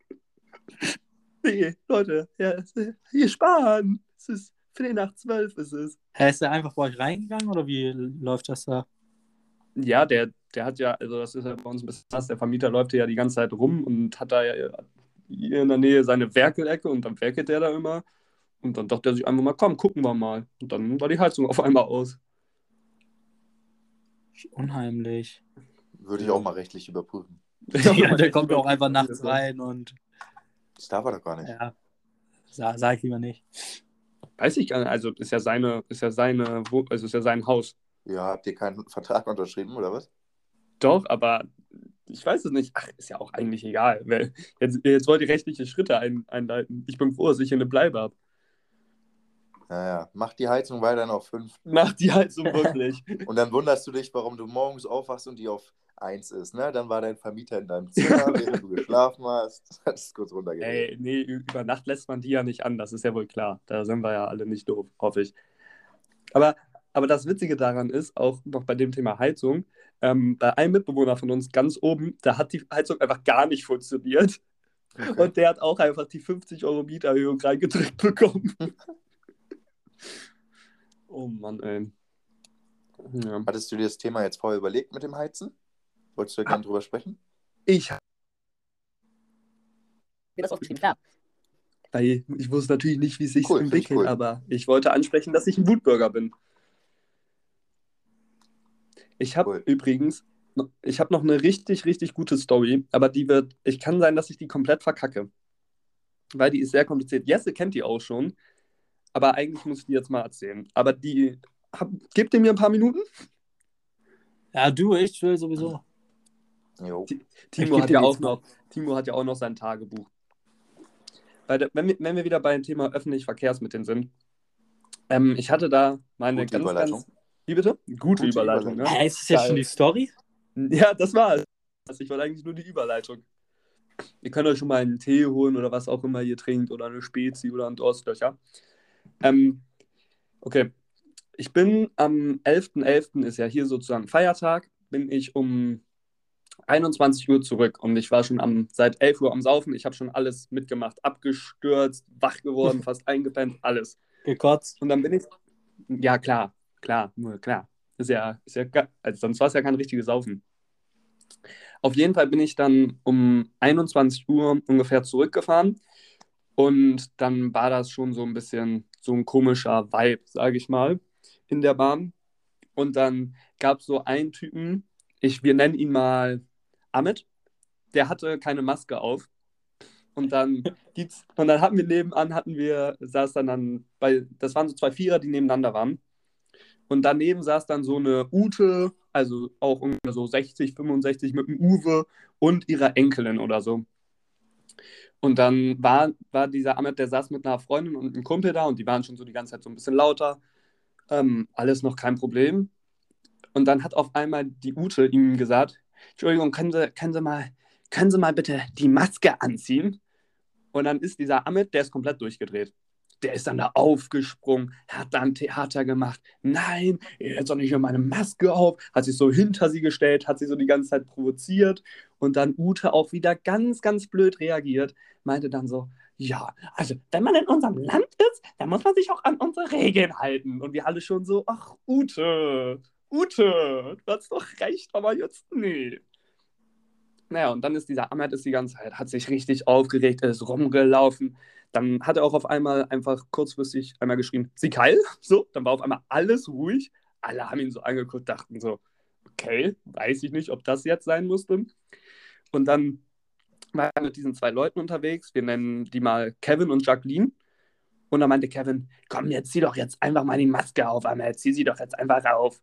nee, Leute, ja, hier sparen. Es ist Viertel nach zwölf ist es. Hä, ist der einfach bei euch reingegangen oder wie läuft das da? Ja, der, der hat ja, also das ist ja bei uns ein bisschen krass, der Vermieter läuft ja die ganze Zeit rum und hat da ja hier in der Nähe seine Werkelecke und dann werkelt der da immer. Und dann dachte er sich einfach mal, komm, gucken wir mal. Und dann war die Heizung auf einmal aus. Unheimlich. würde ich auch mal rechtlich überprüfen. Ja, der kommt auch einfach nachts rein und Das darf er doch gar nicht. ja, sa sag ich lieber nicht. Weiß ich gar nicht, also ist ja seine, ist ja seine, also ist ja sein Haus. Ja, habt ihr keinen Vertrag unterschrieben oder was? Doch, aber ich weiß es nicht. Ach, ist ja auch eigentlich egal. Jetzt, jetzt wollt ihr rechtliche Schritte ein, einleiten. Ich bin froh, dass ich hier eine Bleibe habe. Naja, mach die Heizung weiterhin auf 5 Mach die Heizung wirklich. und dann wunderst du dich, warum du morgens aufwachst und die auf 1 ist. Ne? Dann war dein Vermieter in deinem Zimmer, während du geschlafen hast. Das ist kurz runtergegangen. Ey, nee, über Nacht lässt man die ja nicht an, das ist ja wohl klar. Da sind wir ja alle nicht doof, hoffe ich. Aber, aber das Witzige daran ist, auch noch bei dem Thema Heizung, ähm, bei einem Mitbewohner von uns ganz oben, da hat die Heizung einfach gar nicht funktioniert. Okay. Und der hat auch einfach die 50 Euro Mieterhöhung reingedrückt bekommen. oh Mann, ey. Ja. Hattest du dir das Thema jetzt vorher überlegt mit dem Heizen? Wolltest du da gerne drüber sprechen? Ich, Wie das aufgeschrieben, klar. weil ich wusste natürlich nicht, wie es sich Cool, entwickelt, cool. aber ich wollte ansprechen, dass ich ein Wutbürger bin. Ich habe Cool. übrigens, ich habe noch eine richtig, richtig gute Story, aber die wird, ich kann sein, dass ich die komplett verkacke. Weil die ist sehr kompliziert. Jesse kennt die auch schon, aber eigentlich muss ich die jetzt mal erzählen. Aber die, hab, gebt ihr mir ein paar Minuten? Ja, du, ich will sowieso. Jo. Timo hat ja auch noch, Timo hat ja auch noch sein Tagebuch. Bei der, wenn, wir, wenn wir wieder beim Thema öffentliche Verkehrsmittel sind, ähm, ich hatte da meine Gute ganz, Überleitung. ganz. Wie bitte? Gute, Gute Überleitung, Überleitung. ne? Hä, ist das jetzt schon die Story? Ja, das war's. Also ich wollte eigentlich nur die Überleitung. Ihr könnt euch schon mal einen Tee holen oder was auch immer ihr trinkt oder eine Spezi oder ein Durstlöcher. Ähm, okay. Ich bin am 11.11. ist ja hier sozusagen Feiertag, bin ich um 21 Uhr zurück und ich war schon am, seit 11 Uhr am Saufen. Ich habe schon alles mitgemacht, abgestürzt, wach geworden, fast eingepennt, alles. Gekotzt. Und dann bin ich. Ja, klar, klar, nur klar. Ist ja, ist ja, also sonst war es ja kein richtiges Saufen. Auf jeden Fall bin ich dann um 21 Uhr ungefähr zurückgefahren und dann war das schon so ein bisschen so ein komischer Vibe, sage ich mal, in der Bahn. Und dann gab es so einen Typen, ich, wir nennen ihn mal Ahmed, der hatte keine Maske auf. Und dann, die, und dann hatten wir nebenan, hatten wir, saß dann, dann bei, das waren so zwei Vierer, die nebeneinander waren. Und daneben saß dann so eine Ute also auch ungefähr so 60, 65 mit dem Uwe und ihrer Enkelin oder so. Und dann war, war dieser Ahmed, der saß mit einer Freundin und einem Kumpel da und die waren schon so die ganze Zeit so ein bisschen lauter. Ähm, alles noch kein Problem. Und dann hat auf einmal die Ute ihm gesagt, Entschuldigung, können Sie, können Sie, mal, können Sie mal bitte die Maske anziehen? Und dann ist dieser Ahmed, der ist komplett durchgedreht. Der ist dann da aufgesprungen, hat dann Theater gemacht. Nein, jetzt doch nicht mehr meine Maske auf. Hat sich so hinter sie gestellt, hat sie so die ganze Zeit provoziert. Und dann Ute auch wieder ganz, ganz blöd reagiert. Meinte dann so, ja, also wenn man in unserem Land ist, dann muss man sich auch an unsere Regeln halten. Und wir alle schon so, ach Ute, Ute, du hast doch recht, aber jetzt nee. Naja, und dann ist dieser Ahmed ist die ganze Zeit, hat sich richtig aufgeregt, ist rumgelaufen. Dann hat er auch auf einmal einfach kurzfristig einmal geschrien, sie Keil, so, dann war auf einmal alles ruhig. Alle haben ihn so angeguckt, dachten so, okay, weiß ich nicht, ob das jetzt sein musste. Und dann war er mit diesen zwei Leuten unterwegs, wir nennen die mal Kevin und Jacqueline. Und dann meinte Kevin, komm, jetzt zieh doch jetzt einfach mal die Maske auf, Ahmed, zieh sie doch jetzt einfach auf.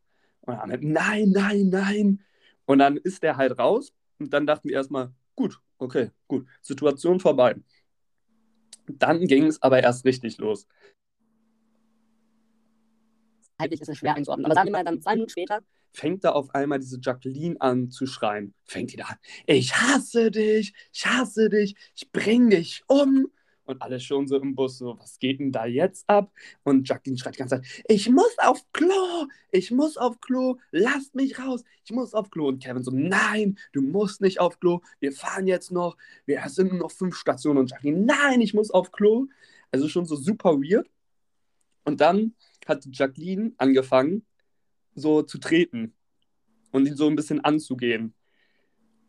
Und Ahmed, nein, nein, nein. Und dann ist der halt raus und dann dachten wir erstmal, gut, okay, gut, Situation vorbei. Dann ging es aber erst richtig los. Halblich ist es schwer einzuordnen. Aber sagen wir mal, dann zwei Minuten später Fängt da auf einmal diese Jacqueline an zu schreien. Fängt die da an, ich hasse dich, ich hasse dich, ich bring dich um. Und alle schon so im Bus so, was geht denn da jetzt ab? Und Jacqueline schreit die ganze Zeit, ich muss auf Klo, ich muss auf Klo, lasst mich raus, ich muss auf Klo. Und Kevin so, nein, du musst nicht auf Klo, wir fahren jetzt noch, wir sind nur noch fünf Stationen. Und Jacqueline, nein, ich muss auf Klo. Also schon so super weird. Und dann hat Jacqueline angefangen, so zu treten und ihn so ein bisschen anzugehen.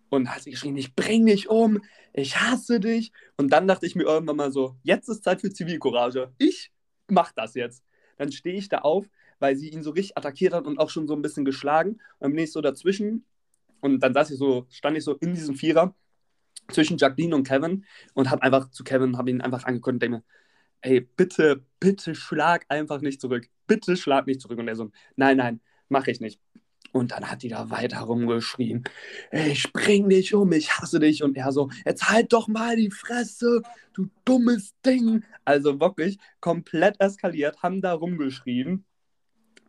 Und hat geschrien, ich bring dich um, ich hasse dich. Und dann dachte ich mir irgendwann mal so, jetzt ist Zeit für Zivilcourage. Ich mach das jetzt. Dann stehe ich da auf, weil sie ihn so richtig attackiert hat und auch schon so ein bisschen geschlagen. Und dann bin ich so dazwischen und dann saß ich so, stand ich so in diesem Vierer zwischen Jacqueline und Kevin und habe einfach zu Kevin, habe ihn einfach angeguckt und denke mir, ey, bitte, bitte schlag einfach nicht zurück. Bitte schlag nicht zurück. Und er so, nein, nein, mache ich nicht. Und dann hat die da weiter rumgeschrien, ich bring dich um, ich hasse dich. Und er so, jetzt halt doch mal die Fresse, du dummes Ding. Also wirklich komplett eskaliert, haben da rumgeschrien.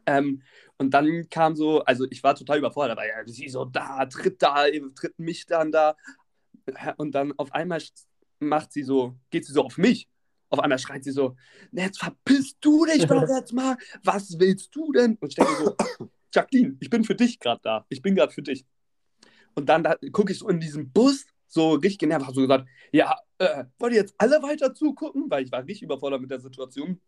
Ähm, und dann kam so, also ich war total überfordert, aber ja, sie so da, tritt da, tritt mich dann da. Und dann auf einmal macht sie so, geht sie so auf mich. Auf einmal schreit sie so, jetzt verpisst du dich doch jetzt mal. Was willst du denn? Und ich denke so, Jacqueline, ich bin für dich gerade da. Ich bin gerade für dich. Und dann da, gucke ich so in diesem Bus, so richtig genervt, habe so gesagt, ja, äh, wollt ihr jetzt alle weiter zugucken? Weil ich war richtig überfordert mit der Situation.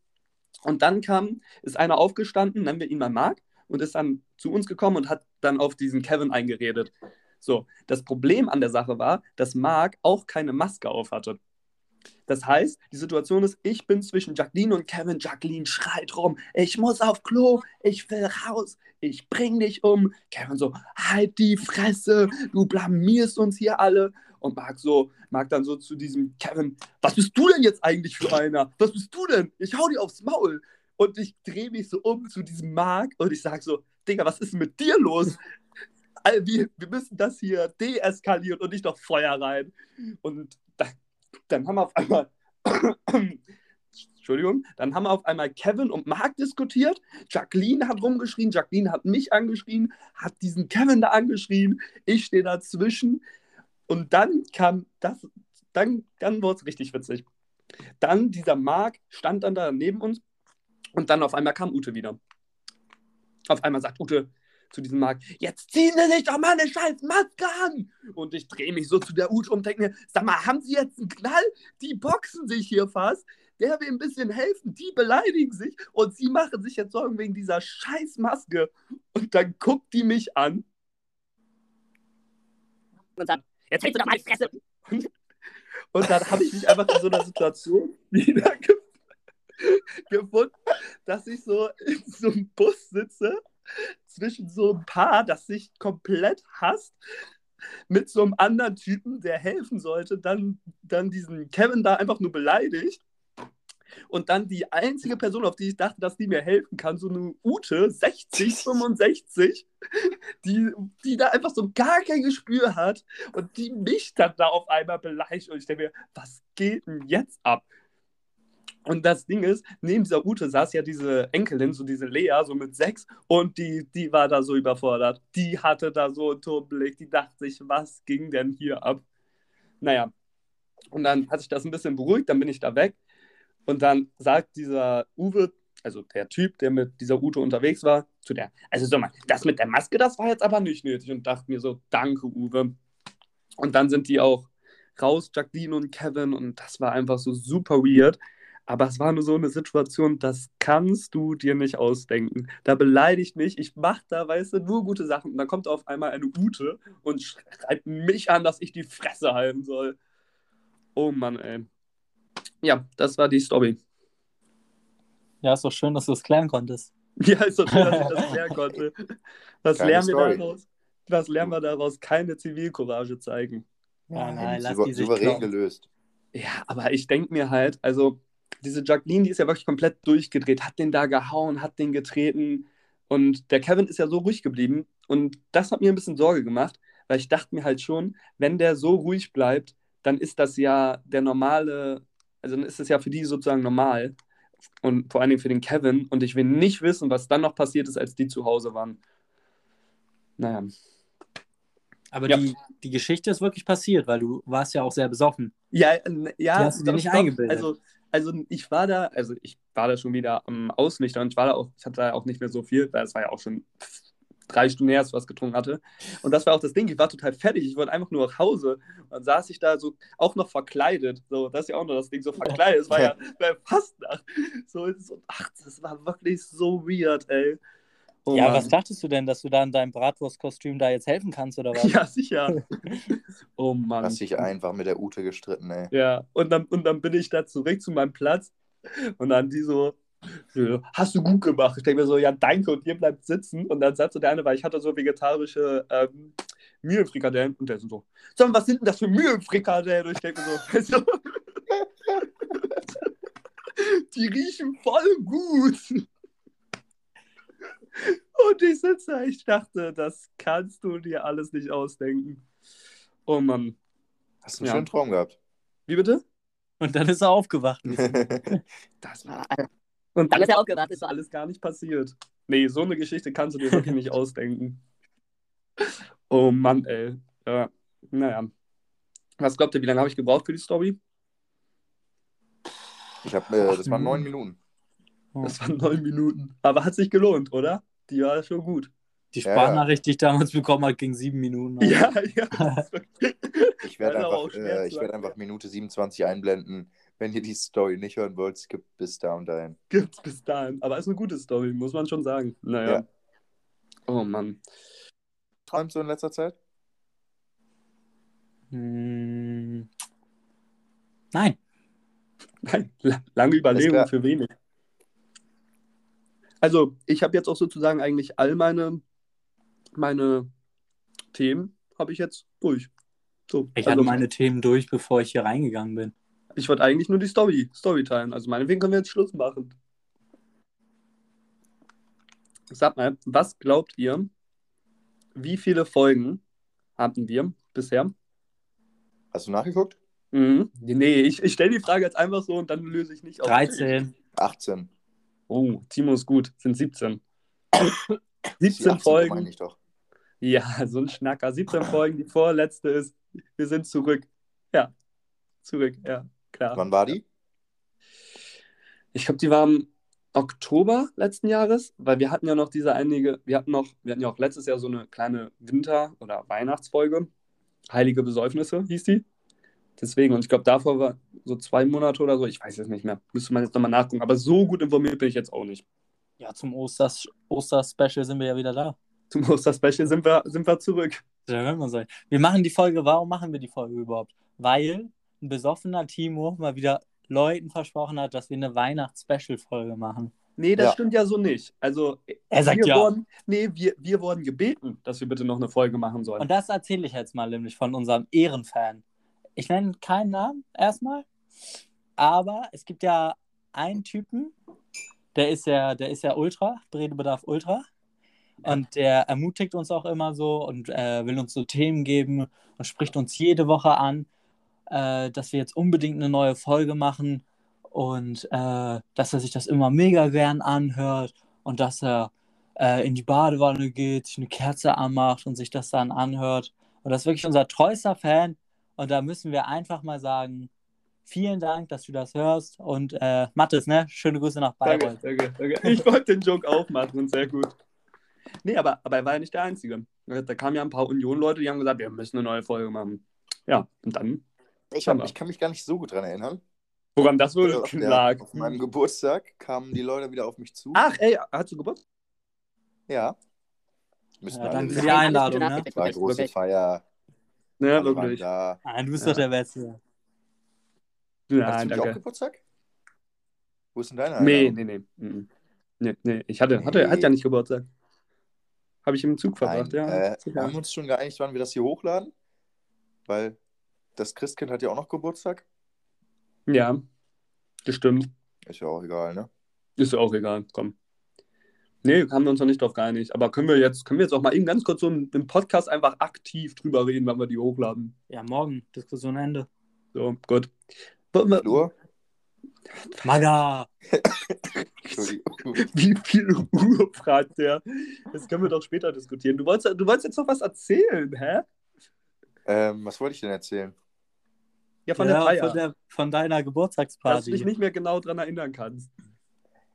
Und dann kam, ist einer aufgestanden, nennen wir ihn mal Marc, und ist dann zu uns gekommen und hat dann auf diesen Kevin eingeredet. So, das Problem an der Sache war, dass Marc auch keine Maske auf hatte. Das heißt, die Situation ist, ich bin zwischen Jacqueline und Kevin. Jacqueline schreit rum, ich muss auf Klo, ich will raus, ich bring dich um. Kevin so, halt die Fresse, du blamierst uns hier alle. Und Marc so, Marc dann so zu diesem Kevin, was bist du denn jetzt eigentlich für einer? Was bist du denn? Ich hau dir aufs Maul. Und ich drehe mich so um zu diesem Marc und ich sage so, Digga, was ist mit dir los? Wir, wir müssen das hier deeskalieren und nicht noch Feuer rein. Und da, dann haben wir auf einmal, Entschuldigung, dann haben auf einmal Kevin und Mark diskutiert. Jacqueline hat rumgeschrien, Jacqueline hat mich angeschrien, hat diesen Kevin da angeschrien. Ich stehe dazwischen. Und dann kam das, dann, dann wurde es richtig witzig. Dann dieser Mark stand dann da neben uns und dann auf einmal kam Ute wieder. Auf einmal sagt Ute, zu diesem Markt, jetzt ziehen Sie sich doch mal eine scheiß Maske an. Und ich drehe mich so zu der Ute um und denke mir, sag mal, haben Sie jetzt einen Knall? Die boxen sich hier fast. Der will ein bisschen helfen, die beleidigen sich und sie machen sich jetzt Sorgen wegen dieser scheiß Maske. Und dann guckt die mich an. und sagt, jetzt hältst du doch mal die Fresse. Und dann habe ich mich einfach in so einer Situation wieder ge gefunden, dass ich so in so einem Bus sitze zwischen so ein Paar, das sich komplett hasst, mit so einem anderen Typen, der helfen sollte, dann, dann diesen Kevin da einfach nur beleidigt. Und dann die einzige Person, auf die ich dachte, dass die mir helfen kann, so eine Ute, 60, 65, die, die da einfach so gar kein Gespür hat und die mich dann da auf einmal beleidigt. Und ich denke mir, was geht denn jetzt ab? Und das Ding ist, neben dieser Ute saß ja diese Enkelin, so diese Lea, so mit sechs, und die, die war da so überfordert. Die hatte da so einen Turmblick, die dachte sich, was ging denn hier ab? Naja, und dann hat sich das ein bisschen beruhigt, dann bin ich da weg. Und dann sagt dieser Uwe, also der Typ, der mit dieser Ute unterwegs war, zu der, also sag mal, das mit der Maske, das war jetzt aber nicht nötig. Und dachte mir so, danke, Uwe. Und dann sind die auch raus, Jacqueline und Kevin, und das war einfach so super weird. Aber es war nur so eine Situation, das kannst du dir nicht ausdenken. Da beleidigt mich, ich mache da, weißt du, nur gute Sachen. Und dann kommt auf einmal eine Ute und schreibt mich an, dass ich die Fresse halten soll. Oh Mann, ey. Ja, das war die Story. Ja, ist doch schön, dass du es klären konntest. Ja, ist doch schön, dass ich das klären konnte. Was lernen wir daraus? Was lernen wir daraus? Keine Zivilcourage zeigen. Ja, nein, lass Souver die sich souverän kloppen. gelöst. Ja, aber ich denke mir halt, also diese Jacqueline, die ist ja wirklich komplett durchgedreht, hat den da gehauen, hat den getreten und der Kevin ist ja so ruhig geblieben und das hat mir ein bisschen Sorge gemacht, weil ich dachte mir halt schon, wenn der so ruhig bleibt, dann ist das ja der normale, also dann ist es ja für die sozusagen normal und vor allen Dingen für den Kevin und ich will nicht wissen, was dann noch passiert ist, als die zu Hause waren. Naja, Aber Ja. die, die Geschichte ist wirklich passiert, weil du warst ja auch sehr besoffen. Ja, ja. Die hast du dir nicht doch. eingebildet. Also, also ich war da, also ich war da schon wieder am Ausnüchtern und ich war da auch, ich hatte da auch nicht mehr so viel, weil es war ja auch schon drei Stunden her, als ich was getrunken hatte. Und das war auch das Ding, ich war total fertig, ich wollte einfach nur nach Hause. Und dann saß ich da so, auch noch verkleidet. So, das ist ja auch noch das Ding, so verkleidet. Es war ja war fast nach. So, so, ach, das war wirklich so weird, ey. Oh ja, Mann. was dachtest du denn, dass du da in deinem Bratwurstkostüm da jetzt helfen kannst oder was? Ja, sicher. oh Mann. Hast dich einfach mit der Ute gestritten, ey. Ja, und dann, und dann bin ich da zurück zu meinem Platz und dann die so, "Ja, hast du gut gemacht. Ich denke mir so, ja, danke und ihr bleibt sitzen. Und dann sagt so der eine, weil ich hatte so vegetarische ähm, Mühlenfrikadellen und der so, so, sag mal, was sind denn das für Mühlenfrikadellen? Und ich denke mir so, also, die riechen voll gut. Und ich sitze da, ich dachte, das kannst du dir alles nicht ausdenken. Oh Mann. Hast du einen Ja. schönen Traum gehabt? Wie bitte? Und dann ist er aufgewacht. Das war Und Dann ist er das aufgewacht. ist alles gar nicht passiert. Nee, so eine Geschichte kannst du dir wirklich nicht ausdenken. Oh Mann, ey. Ja, naja. Was glaubt ihr, wie lange habe ich gebraucht für die Story? Ich hab, äh, das waren neun Minuten. Das waren neun Minuten. Aber hat sich gelohnt, oder? Die war schon gut. Die Ja, Sprachnachricht, die ich damals bekommen habe, ging sieben Minuten. Ja, ja. Ich werde einfach, äh, ich werd einfach Minute 27 einblenden. Wenn ihr die Story nicht hören wollt, skippt bis da und dahin. Gibt's bis dahin. Aber ist eine gute Story, muss man schon sagen. Naja. Ja. Oh Mann. Träumst du in letzter Zeit? Hm. Nein. Nein, la- lange Überlegung für wenig. Also, ich habe jetzt auch sozusagen eigentlich all meine, meine Themen habe ich jetzt durch. So, Ich also, hatte meine Themen durch, bevor ich hier reingegangen bin. ich wollte eigentlich nur die Story, Story teilen. Also meinetwegen können wir jetzt Schluss machen. Sag mal, was glaubt ihr, wie viele Folgen hatten wir bisher? Hast du nachgeguckt? Mhm. Nee, ich, ich stelle die Frage jetzt einfach so und dann löse ich nicht auf. 13. 18. Oh, Timo ist gut. Sind 17. Die 17 18 Folgen. ich doch. Ja, so ein Schnacker. 17 Folgen. Die vorletzte ist, wir sind zurück. Ja, zurück. Ja, klar. Wann war die? Ich glaube, die war im Oktober letzten Jahres, weil wir hatten ja noch diese einige, wir hatten noch, wir hatten ja auch letztes Jahr so eine kleine Winter- oder Weihnachtsfolge. Heilige Besäufnisse hieß die. Deswegen, und ich glaube, davor war so zwei Monate oder so, ich weiß es nicht mehr. Müsste man jetzt nochmal nachgucken. Aber so gut informiert bin ich jetzt auch nicht. Ja, zum Osters Oster-Special sind wir ja wieder da. Zum Osterspecial sind wir, sind wir zurück. Da hört man sein. Wir machen die Folge, warum machen wir die Folge überhaupt? Weil ein besoffener Timo mal wieder Leuten versprochen hat, dass wir eine Weihnachts-Special-Folge machen. Nee, das Ja. stimmt ja so nicht. Also, Er sagt wir ja. Wurden, nee, wir, wir wurden gebeten, dass wir bitte noch eine Folge machen sollen. Und das erzähle ich jetzt mal nämlich von unserem Ehrenfan. Ich nenne keinen Namen erstmal, aber es gibt ja einen Typen, der ist ja, der ist ja Ultra, Redebedarf Ultra. Und der ermutigt uns auch immer so und äh, will uns so Themen geben und spricht uns jede Woche an, äh, dass wir jetzt unbedingt eine neue Folge machen und äh, dass er sich das immer mega gern anhört und dass er äh, in die Badewanne geht, sich eine Kerze anmacht und sich das dann anhört. Und das ist wirklich unser treuester Fan. Und da müssen wir einfach mal sagen, vielen Dank, dass du das hörst. Und äh, Mathis, ne? Schöne Grüße nach Danke, Bayreuth. danke, danke. Ich wollte den Joke auch machen, sehr gut. Nee, aber, aber er war ja nicht der Einzige. Da kamen ja ein paar Union-Leute, die haben gesagt, wir müssen eine neue Folge machen. Ja, und dann, Ich, hab, ich kann mich gar nicht so gut dran erinnern. woran das wohl Ja, lag. Auf meinem Geburtstag kamen die Leute wieder auf mich zu. Ach, ey, hast du Geburtstag? Ja. Müssen Ja, wir danke für die. Einladung, ne? War eine große Feier. Ja, wirklich. da. Ah, du bist Ja. doch der Beste. Nein, Hattest du nicht auch danke. Geburtstag? Wo ist denn deine Nee, nee, nee. Mhm. Nee, nee. Ich hatte, hatte, Nee. hat ja nicht Geburtstag. Habe ich im Zug Nein, verbracht, ja. äh, haben wir uns schon geeinigt, wann wir das hier hochladen? Weil das Christkind hat ja auch noch Geburtstag. Ja, das stimmt. Ist ja auch egal, ne? Ist ja auch egal, komm. Nee, haben wir uns noch nicht drauf geeinigt. Aber können wir jetzt, können wir jetzt auch mal eben ganz kurz so im, im Podcast einfach aktiv drüber reden, wann wir die hochladen. Ja, morgen. Diskussion Ende. So, gut. Maga! Entschuldigung. Wie viel Uhr fragt der? Das können wir doch später diskutieren. Du wolltest, du wolltest jetzt noch was erzählen, hä? ähm, was wollte ich denn erzählen? Ja, von ja, der Feier. Von, der, von deiner dass du dich Geburtstagsparty. nicht mehr genau dran erinnern kannst.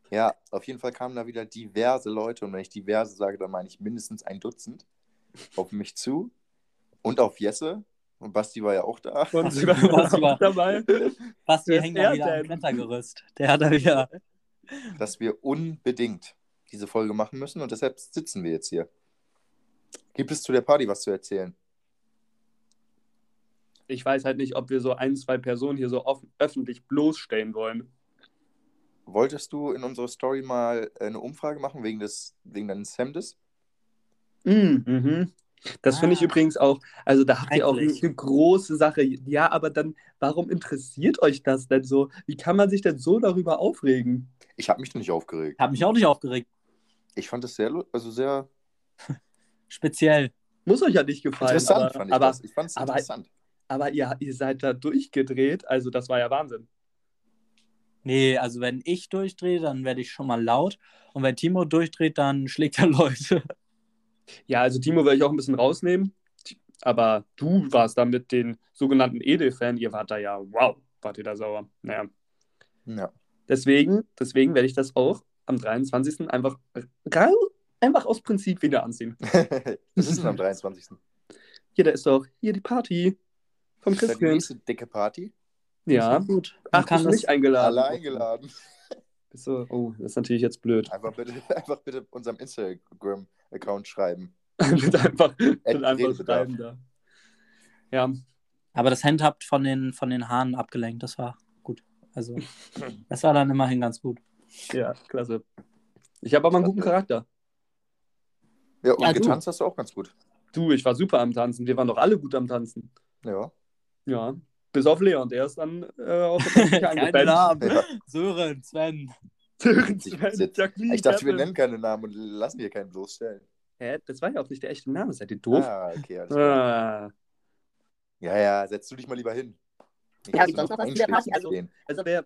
Ja, auf jeden Fall kamen da wieder diverse Leute, und wenn ich diverse sage, dann meine ich mindestens ein Dutzend, auf mich zu und auf Jesse. Und Basti war ja auch da. Und Was war war- auch dabei. Basti Wer hängt da wieder am denn? Klettergerüst. Der hat da wieder. dass wir unbedingt diese Folge machen müssen und deshalb sitzen wir jetzt hier. Gibt es zu der Party was zu erzählen? Ich weiß halt nicht, ob wir so ein, zwei Personen hier so offen, öffentlich bloßstellen wollen. Wolltest du in unserer Story mal eine Umfrage machen wegen, des, wegen deines Hemdes? Mm, mhm. Das finde ich Ah. übrigens auch, also da habt ihr auch eine große Sache. Ja, aber dann, warum interessiert euch das denn so? Wie kann man sich denn so darüber aufregen? Ich habe mich nicht aufgeregt. Hab mich auch nicht aufgeregt. Ich fand es sehr, also sehr Speziell. Muss euch ja nicht gefallen. interessant, aber, fand ich aber, das. Ich fand es interessant. aber ihr, ihr seid da durchgedreht, also das war ja Wahnsinn. Nee, also wenn ich durchdrehe, dann werde ich schon mal laut. Und wenn Timo durchdreht, dann schlägt er Leute. Ja, also Timo will ich auch ein bisschen rausnehmen, aber du warst da mit den sogenannten Edelfan, ihr wart da ja, wow, wart ihr da sauer. Naja, Ja. deswegen, deswegen werde ich das auch am 23. einfach, einfach aus Prinzip wieder anziehen. Was ist denn am 23.? Hier, da ist doch hier die Party vom Ist das die Christkind. nächste dicke Party? Ja. gut. Ach, bist du das, nicht eingeladen. Alle eingeladen. Du, oh, das ist natürlich jetzt blöd. Einfach bitte, einfach bitte unserem Instagram-Account schreiben. wird einfach, Ed einfach schreiben da. Ja, aber das Hand habt von den, von den Haaren abgelenkt. Das war gut. Also, das war dann immerhin ganz gut. ja, klasse. Ich habe aber einen guten Charakter. Ja, und Ja, du. getanzt hast du auch ganz gut. Du, ich war super am Tanzen. Wir waren doch alle gut am Tanzen. Ja. Ja, bis auf Leon, der ist dann äh, auf der eingepennt. Namen. Ja. Sören, Sven. Sven, Ich- Jacqueline, Ich dachte, wir nennen keine Namen und lassen hier keinen bloßstellen. Hä, das war ja auch nicht der echte Name, seid ihr doof? Ah, okay, alles. Ah. Ja, ja, setz du dich mal lieber hin. Nicht, Ja, sonst noch was zu der Party? Also-. Also wer,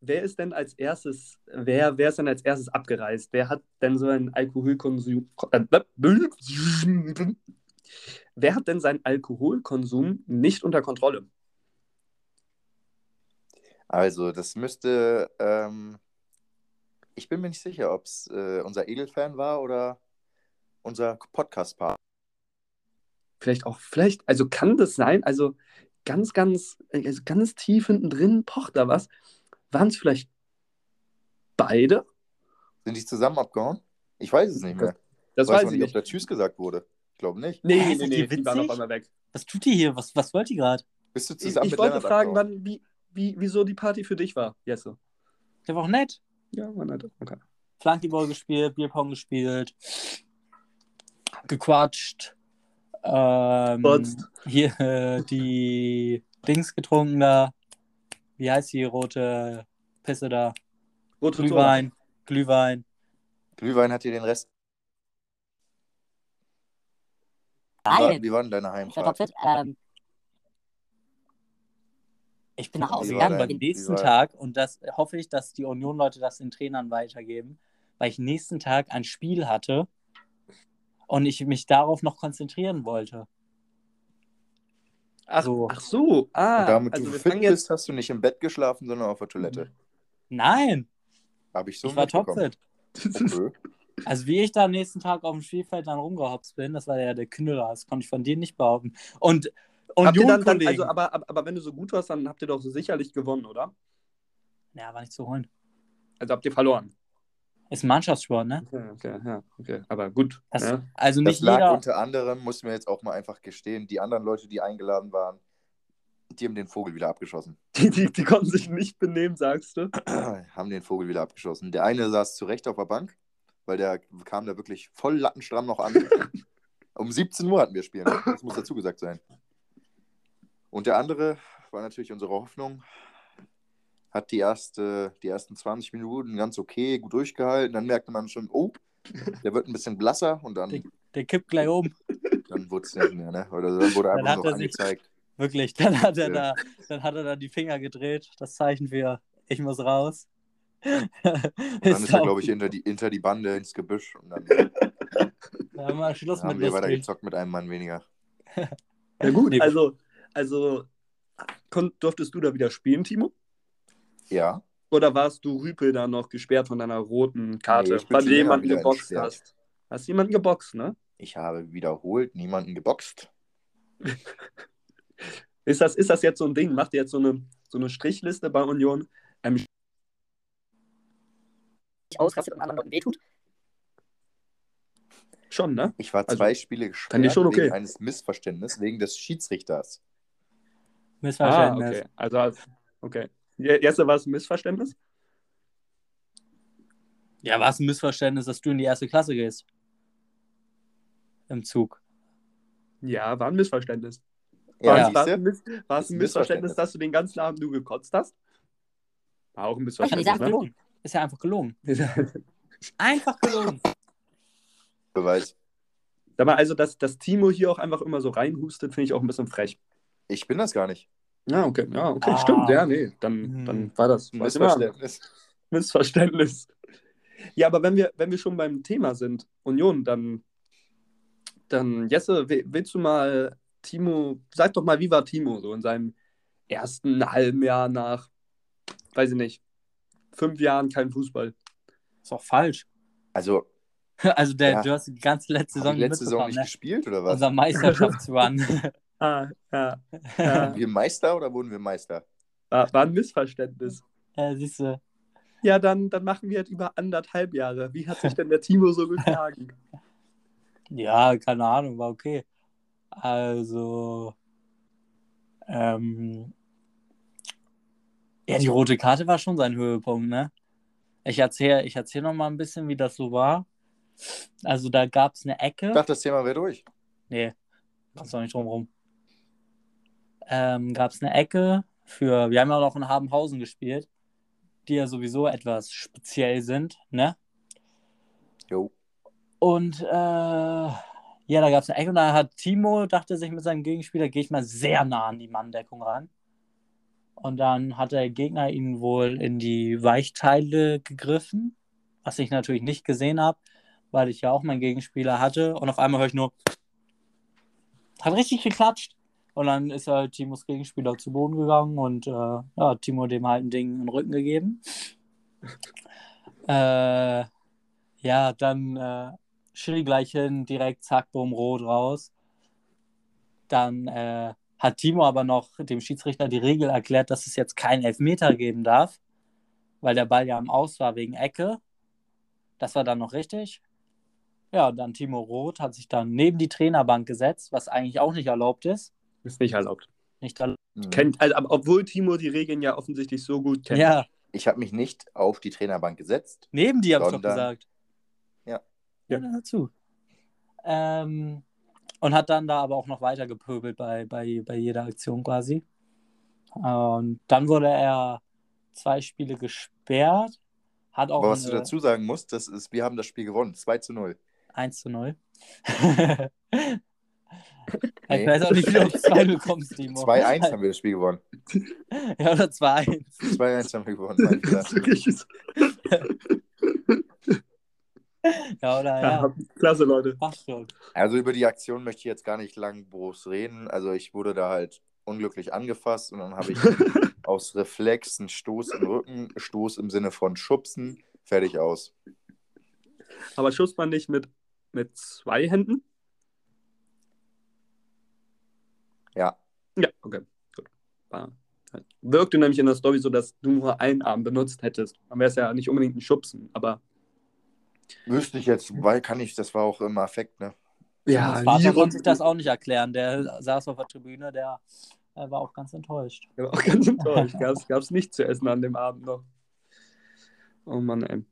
wer ist denn als erstes, wer, wer ist denn als erstes abgereist? Wer hat denn so einen Alkoholkonsum, äh, wer hat denn seinen Alkoholkonsum nicht unter Kontrolle? Also, das müsste. Ähm, ich bin mir nicht sicher, ob es äh, unser Edelfan war oder unser Podcast-Paar. Vielleicht auch, vielleicht, also kann das sein, also ganz, ganz, also ganz tief hinten drin pocht da was. Waren es vielleicht beide? Sind die zusammen abgehauen? Ich weiß es nicht mehr. Das ich weiß ich nicht, ob da Tschüss gesagt wurde. Ich glaube nicht. Nee, Hä, nee, nee, ihr die waren auf einmal weg. Was tut ihr hier? Was, was wollt ihr gerade? Bist du Ich, zusammen ich mit wollte Lennart fragen, abgehauen? wann, wie, wie, wieso die Party für dich war, Jesse. Der war auch nett. Ja, war nett. Okay. Flunkyball gespielt, Bierpong gespielt, gequatscht. Ähm, hier äh, die Dings getrunken da. Wie heißt die rote Pisse da. Rote Tor. Glühwein, Glühwein. Glühwein hat dir den Rest. Wie war, wie war denn deine Ich Heimfahrt? topfit. Ähm, Ich bin Nach Hause gegangen wie nächsten Tag und das hoffe ich, dass die Union-Leute das den Trainern weitergeben, weil ich nächsten Tag ein Spiel hatte und ich mich darauf noch konzentrieren wollte. Ach So. so. Ach so. Ah, Und damit also du fit fangen jetzt. bist, hast du nicht im Bett geschlafen, sondern auf der Toilette. Nein, Habe ich so ich war topfit. Okay. Also wie ich da am nächsten Tag auf dem Spielfeld dann rumgehopst bin, das war ja der Knüller, das konnte ich von dir nicht behaupten. Und Habt ihr dann, dann also, aber, aber, aber wenn du so gut warst, dann habt ihr doch sicherlich gewonnen, oder? ja, war nicht zu holen. Also habt ihr verloren. Ist ein Mannschaftssport, ne? Okay, okay, ja, okay. Aber gut. Das, ja. Also Das nicht lag jeder. unter anderem, muss mir jetzt auch mal einfach gestehen, die anderen Leute, die eingeladen waren, die haben den Vogel wieder abgeschossen. Die, die, die konnten sich nicht benehmen, sagst du? haben den Vogel wieder abgeschossen. Der eine saß zurecht auf der Bank, weil der kam da wirklich voll lattenstramm noch an. um 17 Uhr hatten wir spielen, ne? das muss dazu gesagt sein. Und der andere war natürlich unsere Hoffnung, hat die, erste, die ersten 20 Minuten ganz okay, gut durchgehalten. Dann merkte man schon, oh, der wird ein bisschen blasser und dann, Der kippt gleich um. dann wurde es nicht mehr. Ne? Oder dann wurde Dann einfach hat noch er sich- angezeigt. Wirklich. Dann hat er Ja. da, dann hat er da die Finger gedreht. Das Zeichen für ich muss raus. Dann ist er, glaube ich, hinter die, hinter die Bande ins Gebüsch und dann Da haben wir Schluss haben mit wir weiter gezockt mit einem Mann weniger. Ja, gut. Also, also durftest du da wieder spielen, Timo? Ja, Oder warst du Rüpel da noch gesperrt von deiner roten Karte, Nee, weil du jemanden geboxt entsperrt. hast? Hast jemanden geboxt, ne? ich habe wiederholt niemanden geboxt. Ist das, ist das jetzt so ein Ding? Macht ihr jetzt so eine, so eine Strichliste bei Union? Ich ausrastet und anderen Leuten wehtut. schon, ne? Ich war Also, zwei Spiele fand ich gesperrt schon okay. wegen eines Missverständnisses, wegen des Schiedsrichters. Ah, Missverständnis. okay. Also, als- okay. Je- Jesse, war es ein Missverständnis? Ja, war es ein Missverständnis, dass du in die erste Klasse gehst? Im Zug. Ja, war ein Missverständnis. Ja, Ja. War es siehste? ein, Miss, war es ein Missverständnis, Missverständnis. dass du den ganzen Abend nur gekotzt hast? War auch ein ja Missverständnis, ne? Ist ja einfach gelogen. Einfach gelogen. Beweis. Sag mal, also, dass, dass Timo hier auch einfach immer so reinhustet, finde ich auch ein bisschen frech. Ich bin das gar nicht. Ja, okay, ja, okay, Ah. stimmt, ja, nee, dann, Hm. dann war das. Missverständnis. Missverständnis. Ja, aber wenn wir, wenn wir schon beim Thema sind, Union, dann, dann Jesse, wi- willst du mal Timo, sag doch mal, wie war Timo so in seinem ersten halben Jahr nach, weiß ich nicht, fünf Jahren kein Fußball? Ist auch falsch. Also, Also der, Ja. du hast die ganze letzte Saison die letzte Saison nicht ne? gespielt oder was? Unser Meisterschaftsrun. Ah, ja, ja. Waren wir Meister oder wurden wir Meister? War, war ein Missverständnis. ja, siehst du. Ja, dann, dann machen wir jetzt über anderthalb Jahre. Wie hat sich denn der Timo so geschlagen? Ja, keine Ahnung, war okay. Also, ähm, ja, die rote Karte war schon sein Höhepunkt, ne? Ich erzähle ich erzähl noch mal ein bisschen, wie das so war. Also, da gab es eine Ecke. Ich dachte, das Thema wäre durch. Nee, kommst doch nicht drum rum. Ähm, gab es eine Ecke für, wir haben ja auch in Habenhausen gespielt, die ja sowieso etwas speziell sind, ne? Jo. Und äh, ja, da gab es eine Ecke und da hat Timo, dachte sich mit seinem Gegenspieler, gehe ich mal sehr nah an die Manndeckung ran. Und dann hat der Gegner ihn wohl in die Weichteile gegriffen, was ich natürlich nicht gesehen habe, weil ich ja auch meinen Gegenspieler hatte. Und auf einmal höre ich nur, hat richtig geklatscht. Und dann ist halt Timos Gegenspieler zu Boden gegangen und äh, ja, Timo dem halt ein Ding in den Rücken gegeben. äh, ja, dann äh, Schiri gleich hin, direkt zack, bumm, rot raus. Dann äh, hat Timo aber noch dem Schiedsrichter die Regel erklärt, dass es jetzt keinen Elfmeter geben darf, weil der Ball ja am Aus war wegen Ecke. Das war dann noch richtig. Ja, und dann Timo Roth hat sich dann neben die Trainerbank gesetzt, was eigentlich auch nicht erlaubt ist. Ist nicht erlaubt. Nicht erlaubt. Mhm. Kennt, also, obwohl Timo die Regeln ja offensichtlich so gut kennt. Ja, Ich habe mich nicht auf die Trainerbank gesetzt. neben die habe ich doch gesagt. Ja. Ja, dann dazu. Ähm, und hat dann da aber auch noch weiter gepöbelt bei, bei, bei jeder Aktion quasi. Und dann wurde er zwei Spiele gesperrt. Hat auch Aber was du dazu sagen musst, das ist, wir haben das Spiel gewonnen. 2 zu 0. 1 zu 0. Nee. Ich weiß auch nicht, wie du auf 2 kommst, Timo. 2-1 haben wir das Spiel gewonnen. Ja, oder 2-1. 2-1 haben wir gewonnen. Ja, oder ja, ja. klasse, Leute. Passt schon. Also über die Aktion möchte ich jetzt gar nicht lang groß reden. Also ich wurde da halt unglücklich angefasst und dann habe ich aus Reflex einen Stoß im Rücken, Stoß im Sinne von Schubsen, fertig aus. Aber schubst man nicht mit, mit zwei Händen? Ja, Ja, okay. Gut. War, wirkte nämlich in der Story so, dass du nur einen Arm benutzt hättest. Dann wäre es ja nicht unbedingt ein Schubsen, aber. Wüsste ich jetzt, weil kann ich, das war auch im Affekt, ne? Ja, Mein Vater Liron- konnte sich das auch nicht erklären. Der saß auf der Tribüne, der äh, war auch ganz enttäuscht. Ich war auch ganz enttäuscht. Gab es nichts zu essen an dem Abend noch. Oh Mann, ey.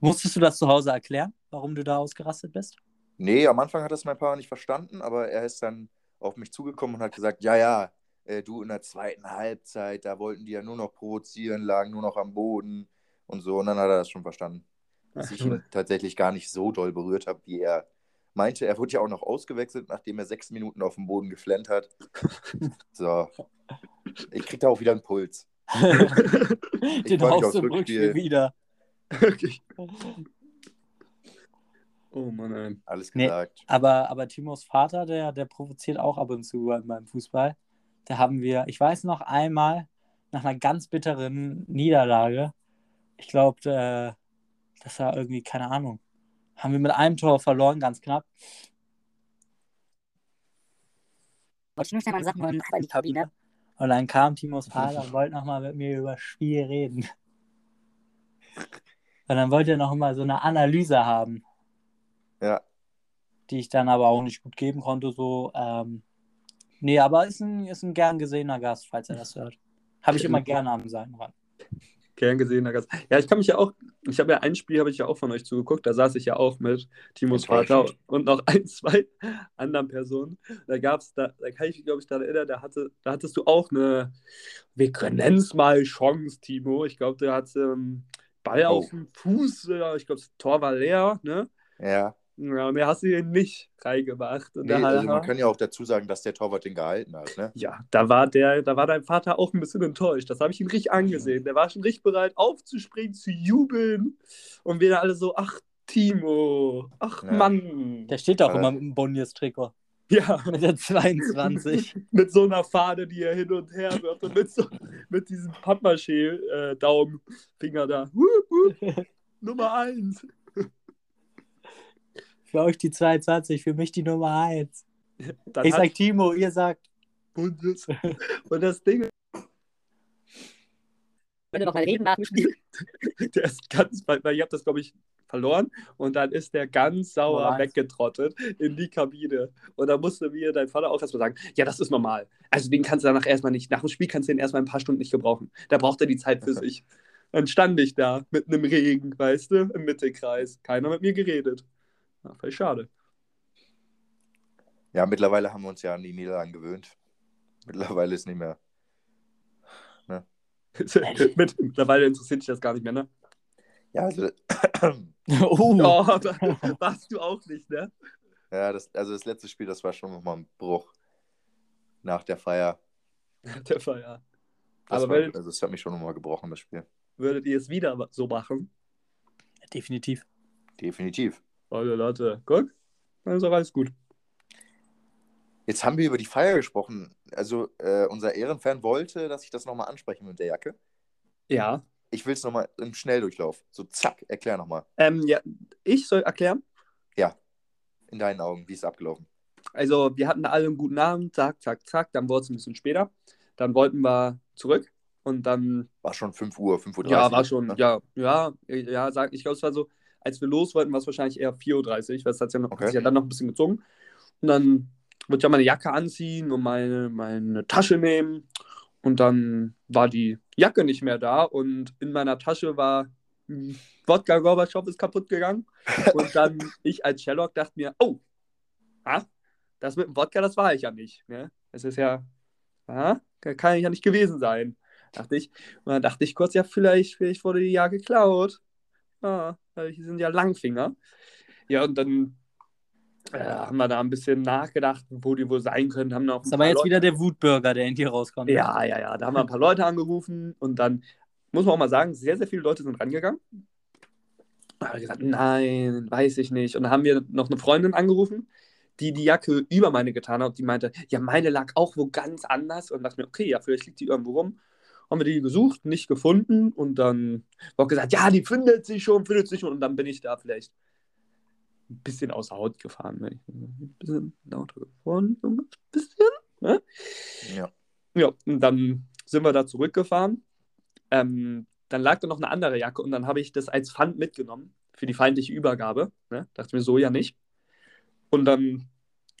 Musstest du das zu Hause erklären, warum du da ausgerastet bist? Nee, am Anfang hat das mein Papa nicht verstanden, aber er ist dann auf mich zugekommen und hat gesagt, ja, ja, äh, du in der zweiten Halbzeit, da wollten die ja nur noch provozieren, lagen nur noch am Boden und so. Und dann hat er das schon verstanden. Dass ich ihn tatsächlich gar nicht so doll berührt habe, wie er meinte. Er wurde ja auch noch ausgewechselt, nachdem er sechs Minuten auf dem Boden geflennt hat. So. Ich krieg da auch wieder einen Puls. Den haust du im Rückspiel. Wieder. Wirklich. Oh Mann, ey. Alles Nee. gesagt. Aber, aber Timos Vater, der, der provoziert auch ab und zu beim Fußball. Da haben wir, ich weiß noch einmal, nach einer ganz bitteren Niederlage, ich glaube, äh, das war irgendwie, keine Ahnung, haben wir mit einem Tor verloren, ganz knapp. Wollte ich nur schnell meine Sachen in die Kabine. Und dann kam Timos Vater und wollte nochmal mit mir über das Spiel reden. Und dann wollte er noch mal so eine Analyse haben, Ja. die ich dann aber auch nicht gut geben konnte. So, ähm, nee, aber ist ein, ist ein gern gesehener Gast, falls er das hört. Habe ich immer gerne am Seitenrand. Gern gesehener Gast. Ja, ich kann mich ja auch, ich habe ja ein Spiel, habe ich ja auch von euch zugeguckt, da saß ich ja auch mit Timos Vater und noch ein, zwei anderen Personen. Da gab es, da, da kann ich mich, glaube ich, daran erinnern, da, hatte, da hattest du auch eine, wir nennen es mal Chance, Timo. Ich glaube, du hattest ähm, Ball Oh. auf dem Fuß, ich glaube, das Tor war leer, ne? Ja. Ja, mehr hast du hier nicht reingemacht. Und Nee, da, also man kann ja auch dazu sagen, dass der Torwart den gehalten hat, ne? ja, da war der, da war dein Vater auch ein bisschen enttäuscht. Das habe ich ihn richtig angesehen. Der war schon richtig bereit, aufzuspringen, zu jubeln. Und wir da alle so, ach, Timo, ach Ja. Mann. Der steht auch Aber- immer mit dem Bonius-Trikot. Ja, Mit der 22. mit so einer Fahne, die er hin und her wirft und mit, so, mit diesem Pappmaché-Daumenfinger da. Wup, wup. Nummer eins. Für euch die 22, für mich die Nummer 1. Dann Ich sag Timo, ihr sagt. und, das, und das Ding, Wenn wir noch mal reden nach dem Spiel. der ist ganz, weil, weil ihr habt das, glaube ich, verloren und dann ist der ganz sauer eins. weggetrottet in die Kabine. Und da musste mir dein Vater auch erstmal sagen, ja, das ist normal. Also den kannst du danach erstmal nicht, nach dem Spiel kannst du den erstmal ein paar Stunden nicht gebrauchen. Da braucht er die Zeit für sich. Dann stand ich da mit einem Regen, weißt du, im Mittelkreis. Keiner mit mir geredet. Ja, voll schade. Ja, mittlerweile haben wir uns ja an die Niederlagen gewöhnt. Mittlerweile ist nicht mehr. mit, mittlerweile interessiert dich das gar nicht mehr, ne? Ja, also, Oh, Oh, aber warst du auch nicht, ne? ja das, also das letzte Spiel, das war schon nochmal ein Bruch nach der Feier. Der Fall, ja. Das, Aber war, werdet, also das hat mich schon nochmal gebrochen, das Spiel. würdet ihr es wieder so machen? definitiv. Definitiv. Leute, Leute, guck, dann ist auch alles gut. Jetzt haben wir über die Feier gesprochen. Also äh, unser Ehrenfan wollte, dass ich das nochmal anspreche mit der Jacke. Ja. Ich will es nochmal im Schnelldurchlauf. So zack, erklär nochmal. Ähm, ja, ich soll erklären. In deinen Augen, wie ist es abgelaufen? Also, wir hatten alle einen guten Abend, zack, zack, zack. Dann wurde es ein bisschen später. Dann wollten wir zurück und dann, War schon 5 Uhr, 5.30 Uhr. ja, war schon, ne? ja, ja, ja, sag, ich glaube, es war so, als wir los wollten, war es wahrscheinlich eher 4.30 Uhr, weil es hat, ja noch, Okay. sich ja dann noch ein bisschen gezogen. Und dann wollte ich ja meine Jacke anziehen und meine, meine Tasche nehmen. Und dann war die Jacke nicht mehr da und in meiner Tasche war hm, Wodka Gorbatschow ist kaputt gegangen. Und dann ich als Sherlock dachte mir, oh, ah, das mit dem Wodka, das war ich ja nicht. Ne? Das ist ja, ah, kann ja nicht gewesen sein. Dachte ich. Und dann dachte ich kurz, ja, vielleicht, vielleicht wurde die ja geklaut. Weil die sind ja Langfinger. Ja, und dann äh, haben wir da ein bisschen nachgedacht, wo die wohl sein können. Haben noch Das ist aber jetzt Leute- wieder der Wutbürger, der in dir rauskommt. Ja, ja, ja. Da haben wir ein paar Leute angerufen und dann muss man auch mal sagen, sehr, sehr viele Leute sind rangegangen. Ich gesagt, nein, weiß ich nicht. Und dann haben wir noch eine Freundin angerufen, die die Jacke über meine getan hat. Die meinte, ja, meine lag auch wo ganz anders. Und dachte mir, okay, ja, vielleicht liegt die irgendwo rum. Haben wir die gesucht, nicht gefunden. Und dann war gesagt, ja, die findet sich schon, findet sich schon. Und dann bin ich da vielleicht ein bisschen außer Haut gefahren. Ne? Ein bisschen lauter so ein bisschen. Ne? Ja. Ja, und dann sind wir da zurückgefahren. Ähm, dann lag da noch eine andere Jacke und dann habe ich das als Pfand mitgenommen für die feindliche Übergabe. Ne? Dachte mir so ja nicht. Und dann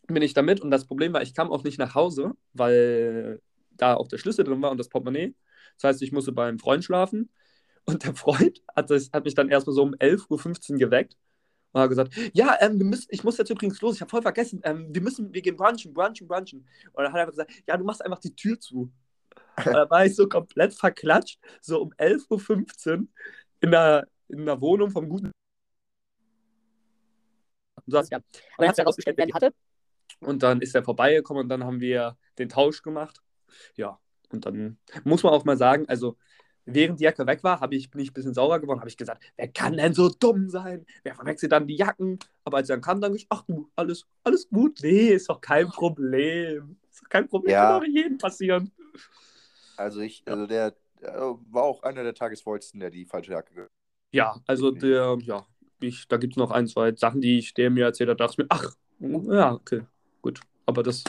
bin ich damit und das Problem war, ich kam auch nicht nach Hause, weil da auch der Schlüssel drin war und das Portemonnaie. Das heißt, ich musste beim Freund schlafen und der Freund hat, das, hat mich dann erstmal so um 11.15 Uhr geweckt und hat gesagt, ja, ähm, wir müssen, ich muss jetzt übrigens los, ich habe voll vergessen, ähm, wir müssen, wir gehen brunchen, brunchen, brunchen. Und dann hat er einfach gesagt, ja, du machst einfach die Tür zu. Und da war ich so komplett verklatscht, so um 11.15 Uhr in der, in der Wohnung vom guten. So, Ja. Und dann hat er herausgestellt, wer die hatte. und dann ist er vorbeigekommen und dann haben wir den Tausch gemacht. Ja, und dann muss man auch mal sagen, also während die Jacke weg war, habe ich, bin ich ein bisschen sauer geworden, habe ich gesagt, wer kann denn so dumm sein? Wer verwechselt dann die Jacken? Aber als er dann kam, dann ich, ach du, alles, alles gut. Nee, ist doch kein Problem. Ist doch kein Problem, Ja. kann doch jedem passieren. Also ich, also der äh, war auch einer der Tagesvollsten, der die falsche Jacke Ja, also der, ja, ich, da gibt es noch ein, zwei Sachen, die ich der mir erzählt hat, dachte ich mir, ach, ja, okay, gut. Aber das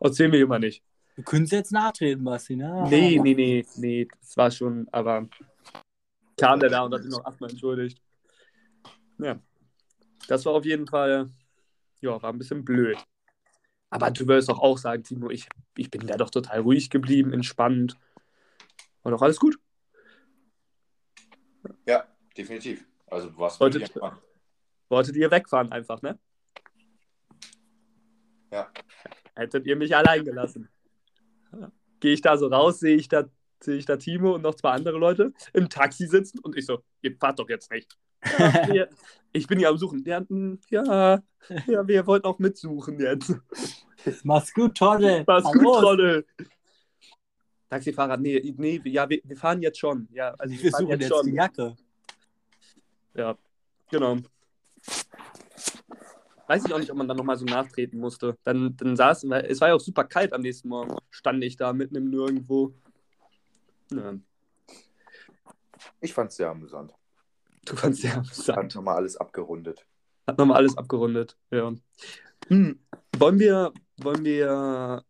erzählen wir immer nicht. Du könntest jetzt nachtreten, Basti, ne? Nee, nee, nee, nee, das war schon, aber kam der da und hat sich noch achtmal entschuldigt. Ja, das war auf jeden Fall, ja, war ein bisschen blöd. Aber du wirst doch auch sagen, Timo, ich, ich bin da doch total ruhig geblieben, entspannt. War doch alles gut. Ja, definitiv. Also was Wollte- wirklich entspannt. Wolltet ihr wegfahren einfach, ne? Ja. Hättet ihr mich allein gelassen. Gehe ich da so raus, sehe ich da, sehe ich da Timo und noch zwei andere Leute im Taxi sitzen und ich so, ihr fahrt doch jetzt nicht. Ja, wir, ich bin ja am Suchen. Ja, mm, ja, ja, wir wollten auch mitsuchen jetzt. Mach's gut, Torre. Was Hallo. gut, Trolle. Taxifahrer, nee, nee, ja, wir, wir fahren jetzt schon. Ja, also Wir fahren suchen jetzt die Jacke. Ja, genau. Weiß ich auch nicht, ob man dann nochmal so nachtreten musste. Dann, dann saß, es war ja auch super kalt am nächsten Morgen. Stand ich da mitten im Nirgendwo. Ja, Ich fand es sehr amüsant. du fandst Hat amüsant. nochmal alles abgerundet. Hat nochmal alles abgerundet. Ja. Hm. Wollen wir, wollen wir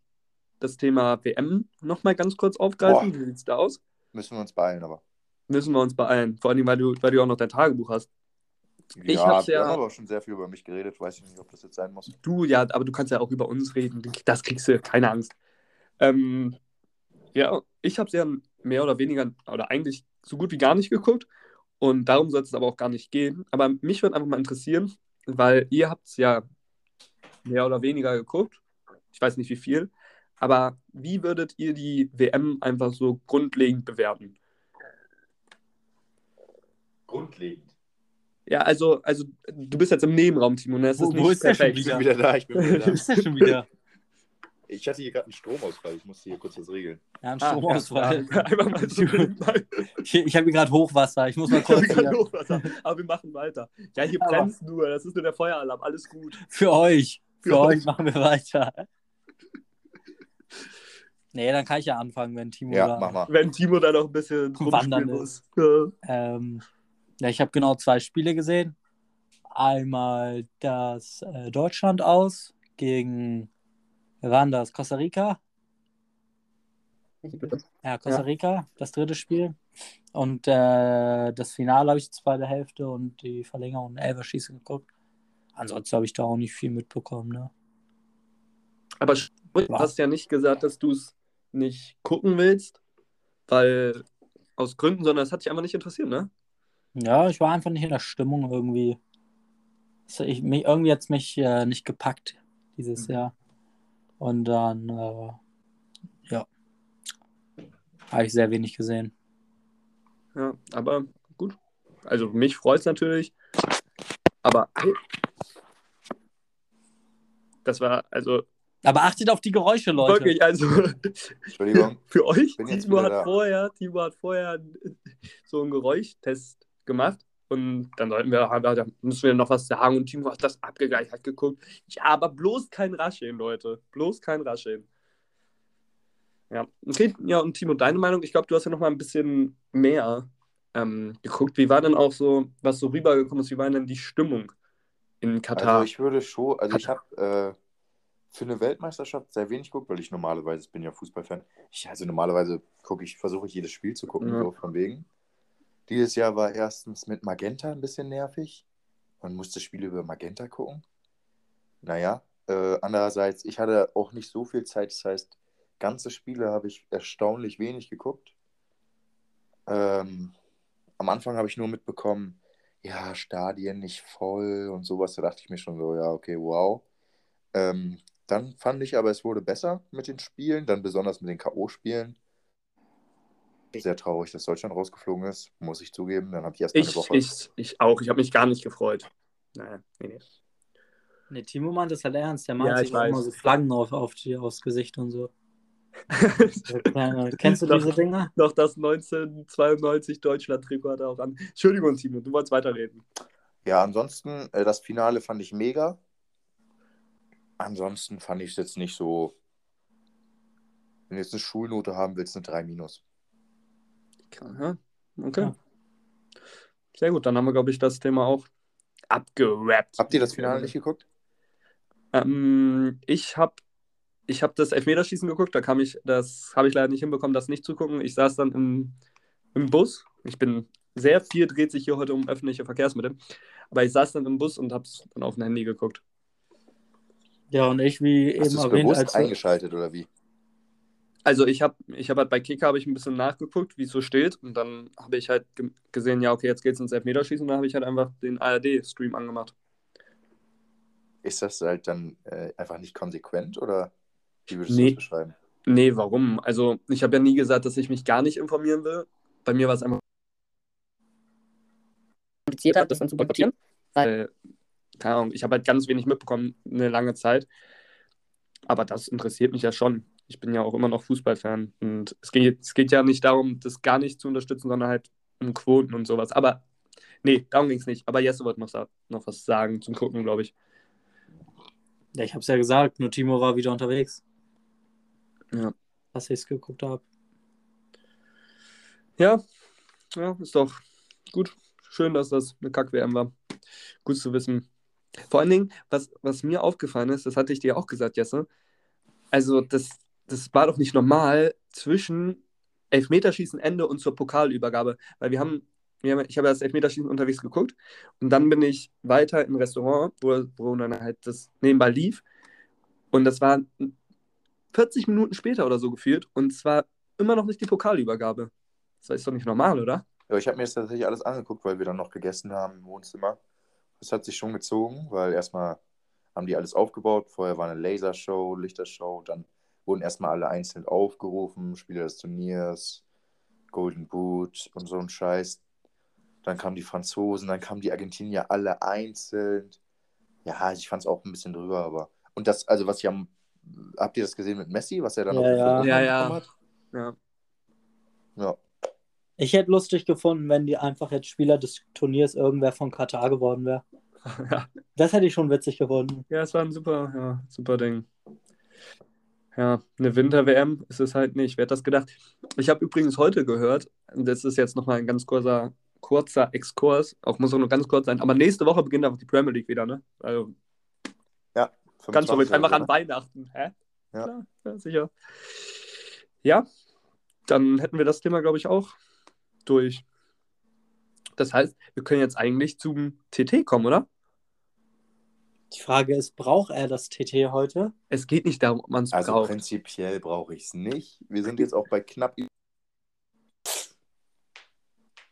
das Thema WM nochmal ganz kurz aufgreifen? Boah. Wie sieht's da aus? Müssen wir uns beeilen, aber. Müssen wir uns beeilen. Vor allem, weil du, weil du auch noch dein Tagebuch hast. Ich ja, hab's wir ja- haben aber schon sehr viel über mich geredet. Weiß ich nicht, ob das jetzt sein muss. Du, ja, aber du kannst ja auch über uns reden. Das kriegst du, keine Angst. Ähm, ja, ich habe es ja mehr oder weniger, oder eigentlich so gut wie gar nicht geguckt. Und darum soll es aber auch gar nicht gehen. Aber mich würde einfach mal interessieren, weil ihr habt es ja mehr oder weniger geguckt. Ich weiß nicht wie viel. Aber wie würdet ihr die WM einfach so grundlegend bewerten? Grundlegend. Ja, also, also du bist jetzt im Nebenraum, Timo. und Das Wo- ist nicht wo ist der schon perfekt. Ich wieder? bin wieder da, ich bin wieder Du da. schon wieder. Ich hatte hier gerade einen Stromausfall. Ich musste hier kurz was regeln. Ja, ein Ah, Stromausfall. ja, einfach mal so nebenbei. Ich, ich habe hier gerade Hochwasser. Ich muss mal Ich habe kurz gerade hier. Hochwasser, aber wir machen weiter. Ja, hier Aber- brennt nur, das ist nur der Feueralarm, alles gut. Für euch. Für Für euch euch. machen wir weiter. Nee, dann kann ich ja anfangen, wenn Timo Ja, da. mach mal. Wenn Timo da noch ein bisschen Wandern rumspielen muss. Ja. Ähm, ja, ich habe genau zwei Spiele gesehen. Einmal das äh, Deutschland aus gegen, wer war denn das? Costa Rica? Ja, Costa Ja. Rica, das dritte Spiel. Und äh, das Finale habe ich die zweite Hälfte und die Verlängerung und Elferschießen geguckt. Ansonsten habe ich da auch nicht viel mitbekommen. Ne? Aber du hast ja nicht gesagt, dass du es nicht gucken willst, weil aus Gründen, sondern es hat dich einfach nicht interessiert, ne? Ja, ich war einfach nicht in der Stimmung irgendwie. Also ich, mich, irgendwie hat es mich äh, nicht gepackt dieses Mhm. Jahr. Und dann, äh, ja. Habe ich sehr wenig gesehen. Ja, aber gut. Also mich freut es natürlich. Aber hey, das war also Aber achtet auf die Geräusche, Leute. wirklich, also Entschuldigung. für euch, Timo hat da. vorher, Timo hat vorher so einen Geräuschtest gemacht. Und dann sollten wir, da müssen wir noch was sagen. Und Timo hat das abgegleicht, hat geguckt. Ja, aber bloß kein Rascheln, Leute. Bloß kein Rascheln. Ja, okay. Ja, und Timo, deine Meinung? Ich glaube, du hast ja noch mal ein bisschen mehr ähm, geguckt. Wie war denn auch so, was so rübergekommen ist, wie war denn die Stimmung in Katar? Also ich würde schon, also ich habe äh, für eine Weltmeisterschaft sehr wenig geguckt, weil ich normalerweise, ich bin ja Fußballfan, ich, also normalerweise gucke ich, versuche ich jedes Spiel zu gucken, Ja. so von wegen. Dieses Jahr war erstens mit Magenta ein bisschen nervig. Man musste Spiele über Magenta gucken. Naja, äh, andererseits, ich hatte auch nicht so viel Zeit, das heißt, ganze Spiele habe ich erstaunlich wenig geguckt. Ähm, am Anfang habe ich nur mitbekommen, ja, Stadien nicht voll und sowas. Da dachte ich mir schon so, ja, okay, wow. Ähm, dann fand ich aber, es wurde besser mit den Spielen, dann besonders mit den K.O.-Spielen. Sehr traurig, dass Deutschland rausgeflogen ist, muss ich zugeben. Dann habe ich erst mal eine Woche. ich, ich auch. Ich habe mich gar nicht gefreut. Naja, nee, nee. Nee, Timo meint das halt ernst. Der malt Ja, sich immer so Flaggen auf, auf die, aufs Gesicht und so. Kennst du Doch. diese Dinger? Noch das 1992 Deutschland-Trikot hat er auch an. Entschuldigung, Timo, du wolltest weiterreden. Ja, ansonsten, äh, das Finale fand ich mega. Ansonsten fand ich es jetzt nicht so. Wenn du jetzt eine Schulnote haben willst, eine 3 minus. Ja, okay. Ja. Sehr gut, dann haben wir, glaube ich, das Thema auch abgerappt. Habt ihr das Finale nicht geguckt? Ähm, ich habe ich hab das Elfmeterschießen geguckt, da kam ich, das habe ich leider nicht hinbekommen, das nicht zu gucken. Ich saß dann im, im Bus. Ich bin sehr viel, dreht sich hier heute um öffentliche Verkehrsmittel. Aber ich saß dann im Bus und habe es dann auf dem Handy geguckt. Ja, und ich, wie Hast eben erwähnt, bewusst als eingeschaltet oder wie? Also ich habe ich hab halt bei Kicker habe ich ein bisschen nachgeguckt, wie es so steht. Und dann habe ich halt ge gesehen, ja, okay, jetzt geht's ins Elfmeterschießen. Und dann habe ich halt einfach den ARD-Stream angemacht. Ist das halt dann äh, einfach nicht konsequent oder wie würdest Nee. du das beschreiben? Nee, warum? Also ich habe ja nie gesagt, dass ich mich gar nicht informieren will. Bei mir war es einfach, kompliziert das dann zu boykottieren. äh, keine Ahnung, ich habe halt ganz wenig mitbekommen, eine lange Zeit. Aber das interessiert mich ja schon. Ich bin ja auch immer noch Fußballfan. Und es geht, es geht ja nicht darum, das gar nicht zu unterstützen, sondern halt um Quoten und sowas. Aber nee, darum ging es nicht. Aber Jesse wollte noch, noch was sagen zum Gucken, glaube ich. Ja, ich hab's ja gesagt, nur Timo war wieder unterwegs, Ja. als ich es geguckt habe. Ja, ja, ist doch gut. Schön, dass das eine Kack-WM war. Gut zu wissen. Vor allen Dingen, was, was mir aufgefallen ist, das hatte ich dir auch gesagt, Jesse. Also, das, das war doch nicht normal zwischen Elfmeterschießen Ende und zur Pokalübergabe. Weil wir haben, wir haben ich habe das Elfmeterschießen unterwegs geguckt und dann bin ich weiter ein Restaurant, wo, wo dann halt das nebenbei lief. Und das war 40 Minuten später oder so gefühlt. Und zwar immer noch nicht die Pokalübergabe. Das ist doch nicht normal, oder? Ja, ich habe mir das tatsächlich alles angeguckt, weil wir dann noch gegessen haben im Wohnzimmer. Das hat sich schon gezogen, weil erstmal haben die alles aufgebaut. Vorher war eine Lasershow, Lichtershow, dann wurden erstmal alle einzeln aufgerufen, Spieler des Turniers, Golden Boot und so ein Scheiß. Dann kamen die Franzosen, dann kamen die Argentinier alle einzeln. Ja, ich fand es auch ein bisschen drüber, aber. Und das, also was ich am. Habt ihr das gesehen mit Messi, was er dann Ja, dem ja. Ja. hat? Ja. Ja. Ich hätte lustig gefunden, wenn die einfach jetzt Spieler des Turniers irgendwer von Katar geworden wäre. ja. Das hätte ich schon witzig gefunden. Ja, es war ein super, ja, super Ding. Ja, eine Winter-WM ist es halt nicht. Wer hätte das gedacht? Ich habe übrigens heute gehört, das ist jetzt nochmal ein ganz kurzer, kurzer Exkurs, auch muss auch nur ganz kurz sein, aber nächste Woche beginnt einfach die Premier League wieder, ne? Also ganz 25 verrückt, einfach oder an so? Weihnachten. Hä? Ja. Klar, ja, sicher. Ja, dann hätten wir das Thema, glaube ich, auch durch. Das heißt, wir können jetzt eigentlich zum TT kommen, oder? Die Frage ist, braucht er das TT heute? Es geht nicht darum, ob man es Also braucht. prinzipiell brauche ich es nicht. Wir sind jetzt auch bei knapp.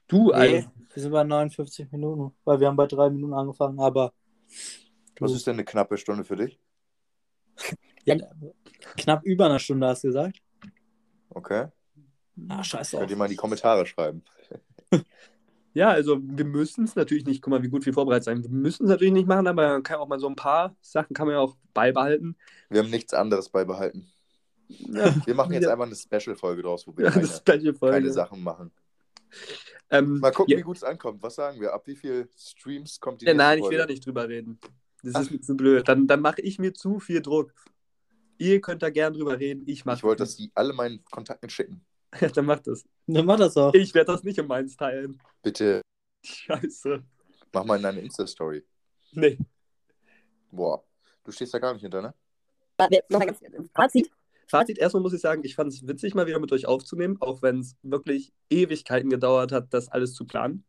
Du, also, Nee, wir sind bei 59 Minuten, weil wir haben bei drei Minuten angefangen, aber Was ist denn eine knappe Stunde für dich? ja, knapp über einer Stunde hast du gesagt. Okay. Ah, scheiß Könnt ihr mal in die Kommentare schreiben. Ja, also wir müssen es natürlich nicht, guck mal, wie gut wir vorbereitet sein. Wir müssen es natürlich nicht machen, aber man kann auch mal so ein paar Sachen kann man ja auch beibehalten. Wir haben nichts anderes beibehalten. Ja, Wir machen jetzt Ja. einfach eine Special-Folge draus, wo wir ja, keine, Folge. keine Sachen machen. Ähm, Mal gucken, wie gut es ankommt. Was sagen wir? Ab wie viel Streams kommt die ja, nein, ich will Folge? da nicht drüber reden. Das Ach. ist mir zu blöd. Dann, dann mache ich mir zu viel Druck. Ihr könnt da gern drüber reden. Ich mache Ich wollte, dass die alle meinen Kontakten schicken. Ja, dann macht das. Dann mach das doch. Ich werde das nicht um meins teilen. Bitte Scheiße. mach mal in deine Insta-Story. Nee. Boah, du stehst da gar nicht hinter, ne? Warte, Noch mal ganz Fazit. Fazit, erstmal muss ich sagen, ich fand es witzig, mal wieder mit euch aufzunehmen, auch wenn es wirklich Ewigkeiten gedauert hat, das alles zu planen.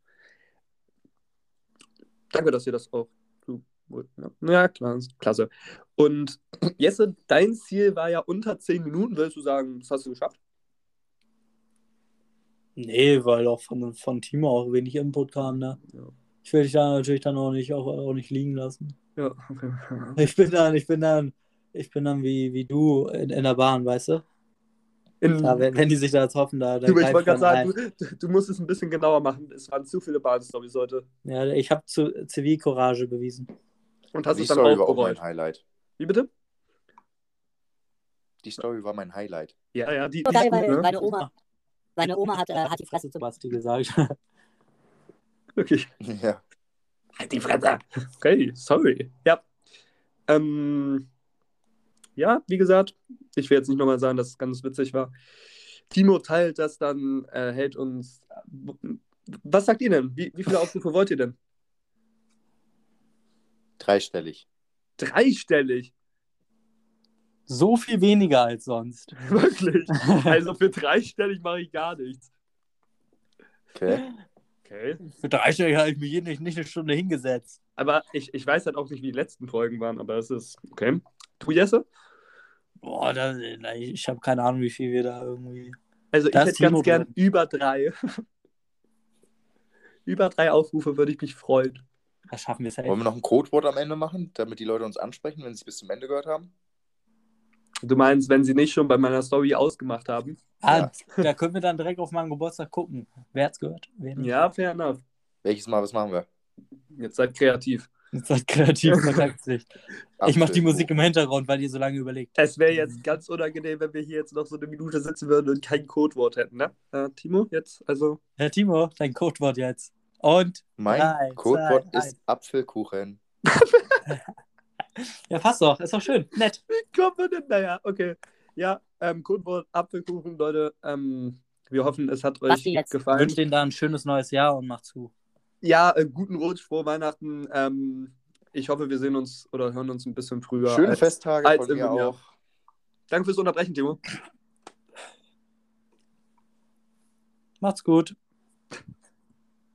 Danke, dass ihr das auch. Ja, klar, klasse. Und Jesse, dein Ziel war ja unter 10 Minuten. Willst du sagen, das hast du geschafft? Nee, weil auch von, von Timo auch wenig Input kam, ne? Ja. Ich will dich da natürlich dann auch nicht, auch, auch nicht liegen lassen. Ja, okay. Ich bin dann, ich bin dann, ich bin dann wie, wie du in, in der Bahn, weißt du? In, Da, wenn, wenn die sich da jetzt hoffen, da, du, ich wollte gerade sagen, du, du musst es ein bisschen genauer machen. Es waren zu viele Bahnstories heute. Ja, ich habe zu Zivilcourage bewiesen. Und hast die es dann Story auch war auch mein. Highlight. Wie bitte? Die Story war mein Highlight. Ja, ja, die, die ist gut, weil ne? seine Oma, seine Oma hat, äh, hat die Fresse zu. Basti gesagt. Wirklich. Ja. Halt die Fresse. Okay, sorry. Ja. Ähm, ja, wie gesagt, ich will jetzt nicht nochmal sagen, dass es ganz witzig war. Timo teilt das dann, äh, hält uns. Was sagt ihr denn? Wie, wie viele Aufrufe wollt ihr denn? Dreistellig. Dreistellig. So viel weniger als sonst. Wirklich. Also für dreistellig mache ich gar nichts. Okay. Okay. Für drei Stunden habe ich mich hier nicht, nicht eine Stunde hingesetzt. Aber ich, ich weiß halt auch nicht, wie die letzten Folgen waren, aber es ist. Okay. Du, Jesse? Boah, da, ich habe keine Ahnung, wie viel wir da irgendwie. Also ich hätte ganz gern drin. über drei. über drei Aufrufe würde ich mich freuen. Da schaffen wir es Wollen wir noch ein Codewort am Ende machen, damit die Leute uns ansprechen, wenn sie es bis zum Ende gehört haben? Du meinst, wenn sie nicht schon bei meiner Story ausgemacht haben? Ah, da können wir dann direkt auf meinem Geburtstag gucken. Wer hat's gehört? Ja, fair enough. Welches Mal, was machen wir? Jetzt seid kreativ. Jetzt seid kreativ Kontaktsicht. Ich mache die. Musik im Hintergrund, weil ihr so lange überlegt. Es wäre jetzt ganz unangenehm, wenn wir hier jetzt noch so eine Minute sitzen würden und kein Codewort hätten, ne? Äh, Timo, jetzt, also. Herr Timo, dein Codewort jetzt. Und Mein Drei, Codewort zwei, ist Apfelkuchen. ja, passt doch. Ist doch schön. Nett. Wie kommt man denn? Naja, okay. Ja, ähm, Codewort Apfelkuchen, Leute. Ähm, wir hoffen, es hat euch jetzt Ich gefallen. wünsche denen da ein schönes neues Jahr und macht zu. Ja, äh, guten Rutsch, frohe Weihnachten. Ähm, ich hoffe, wir sehen uns oder hören uns ein bisschen früher. Schöne als- Festtage als von mir Jahr. auch. Danke fürs Unterbrechen, Timo. Macht's gut.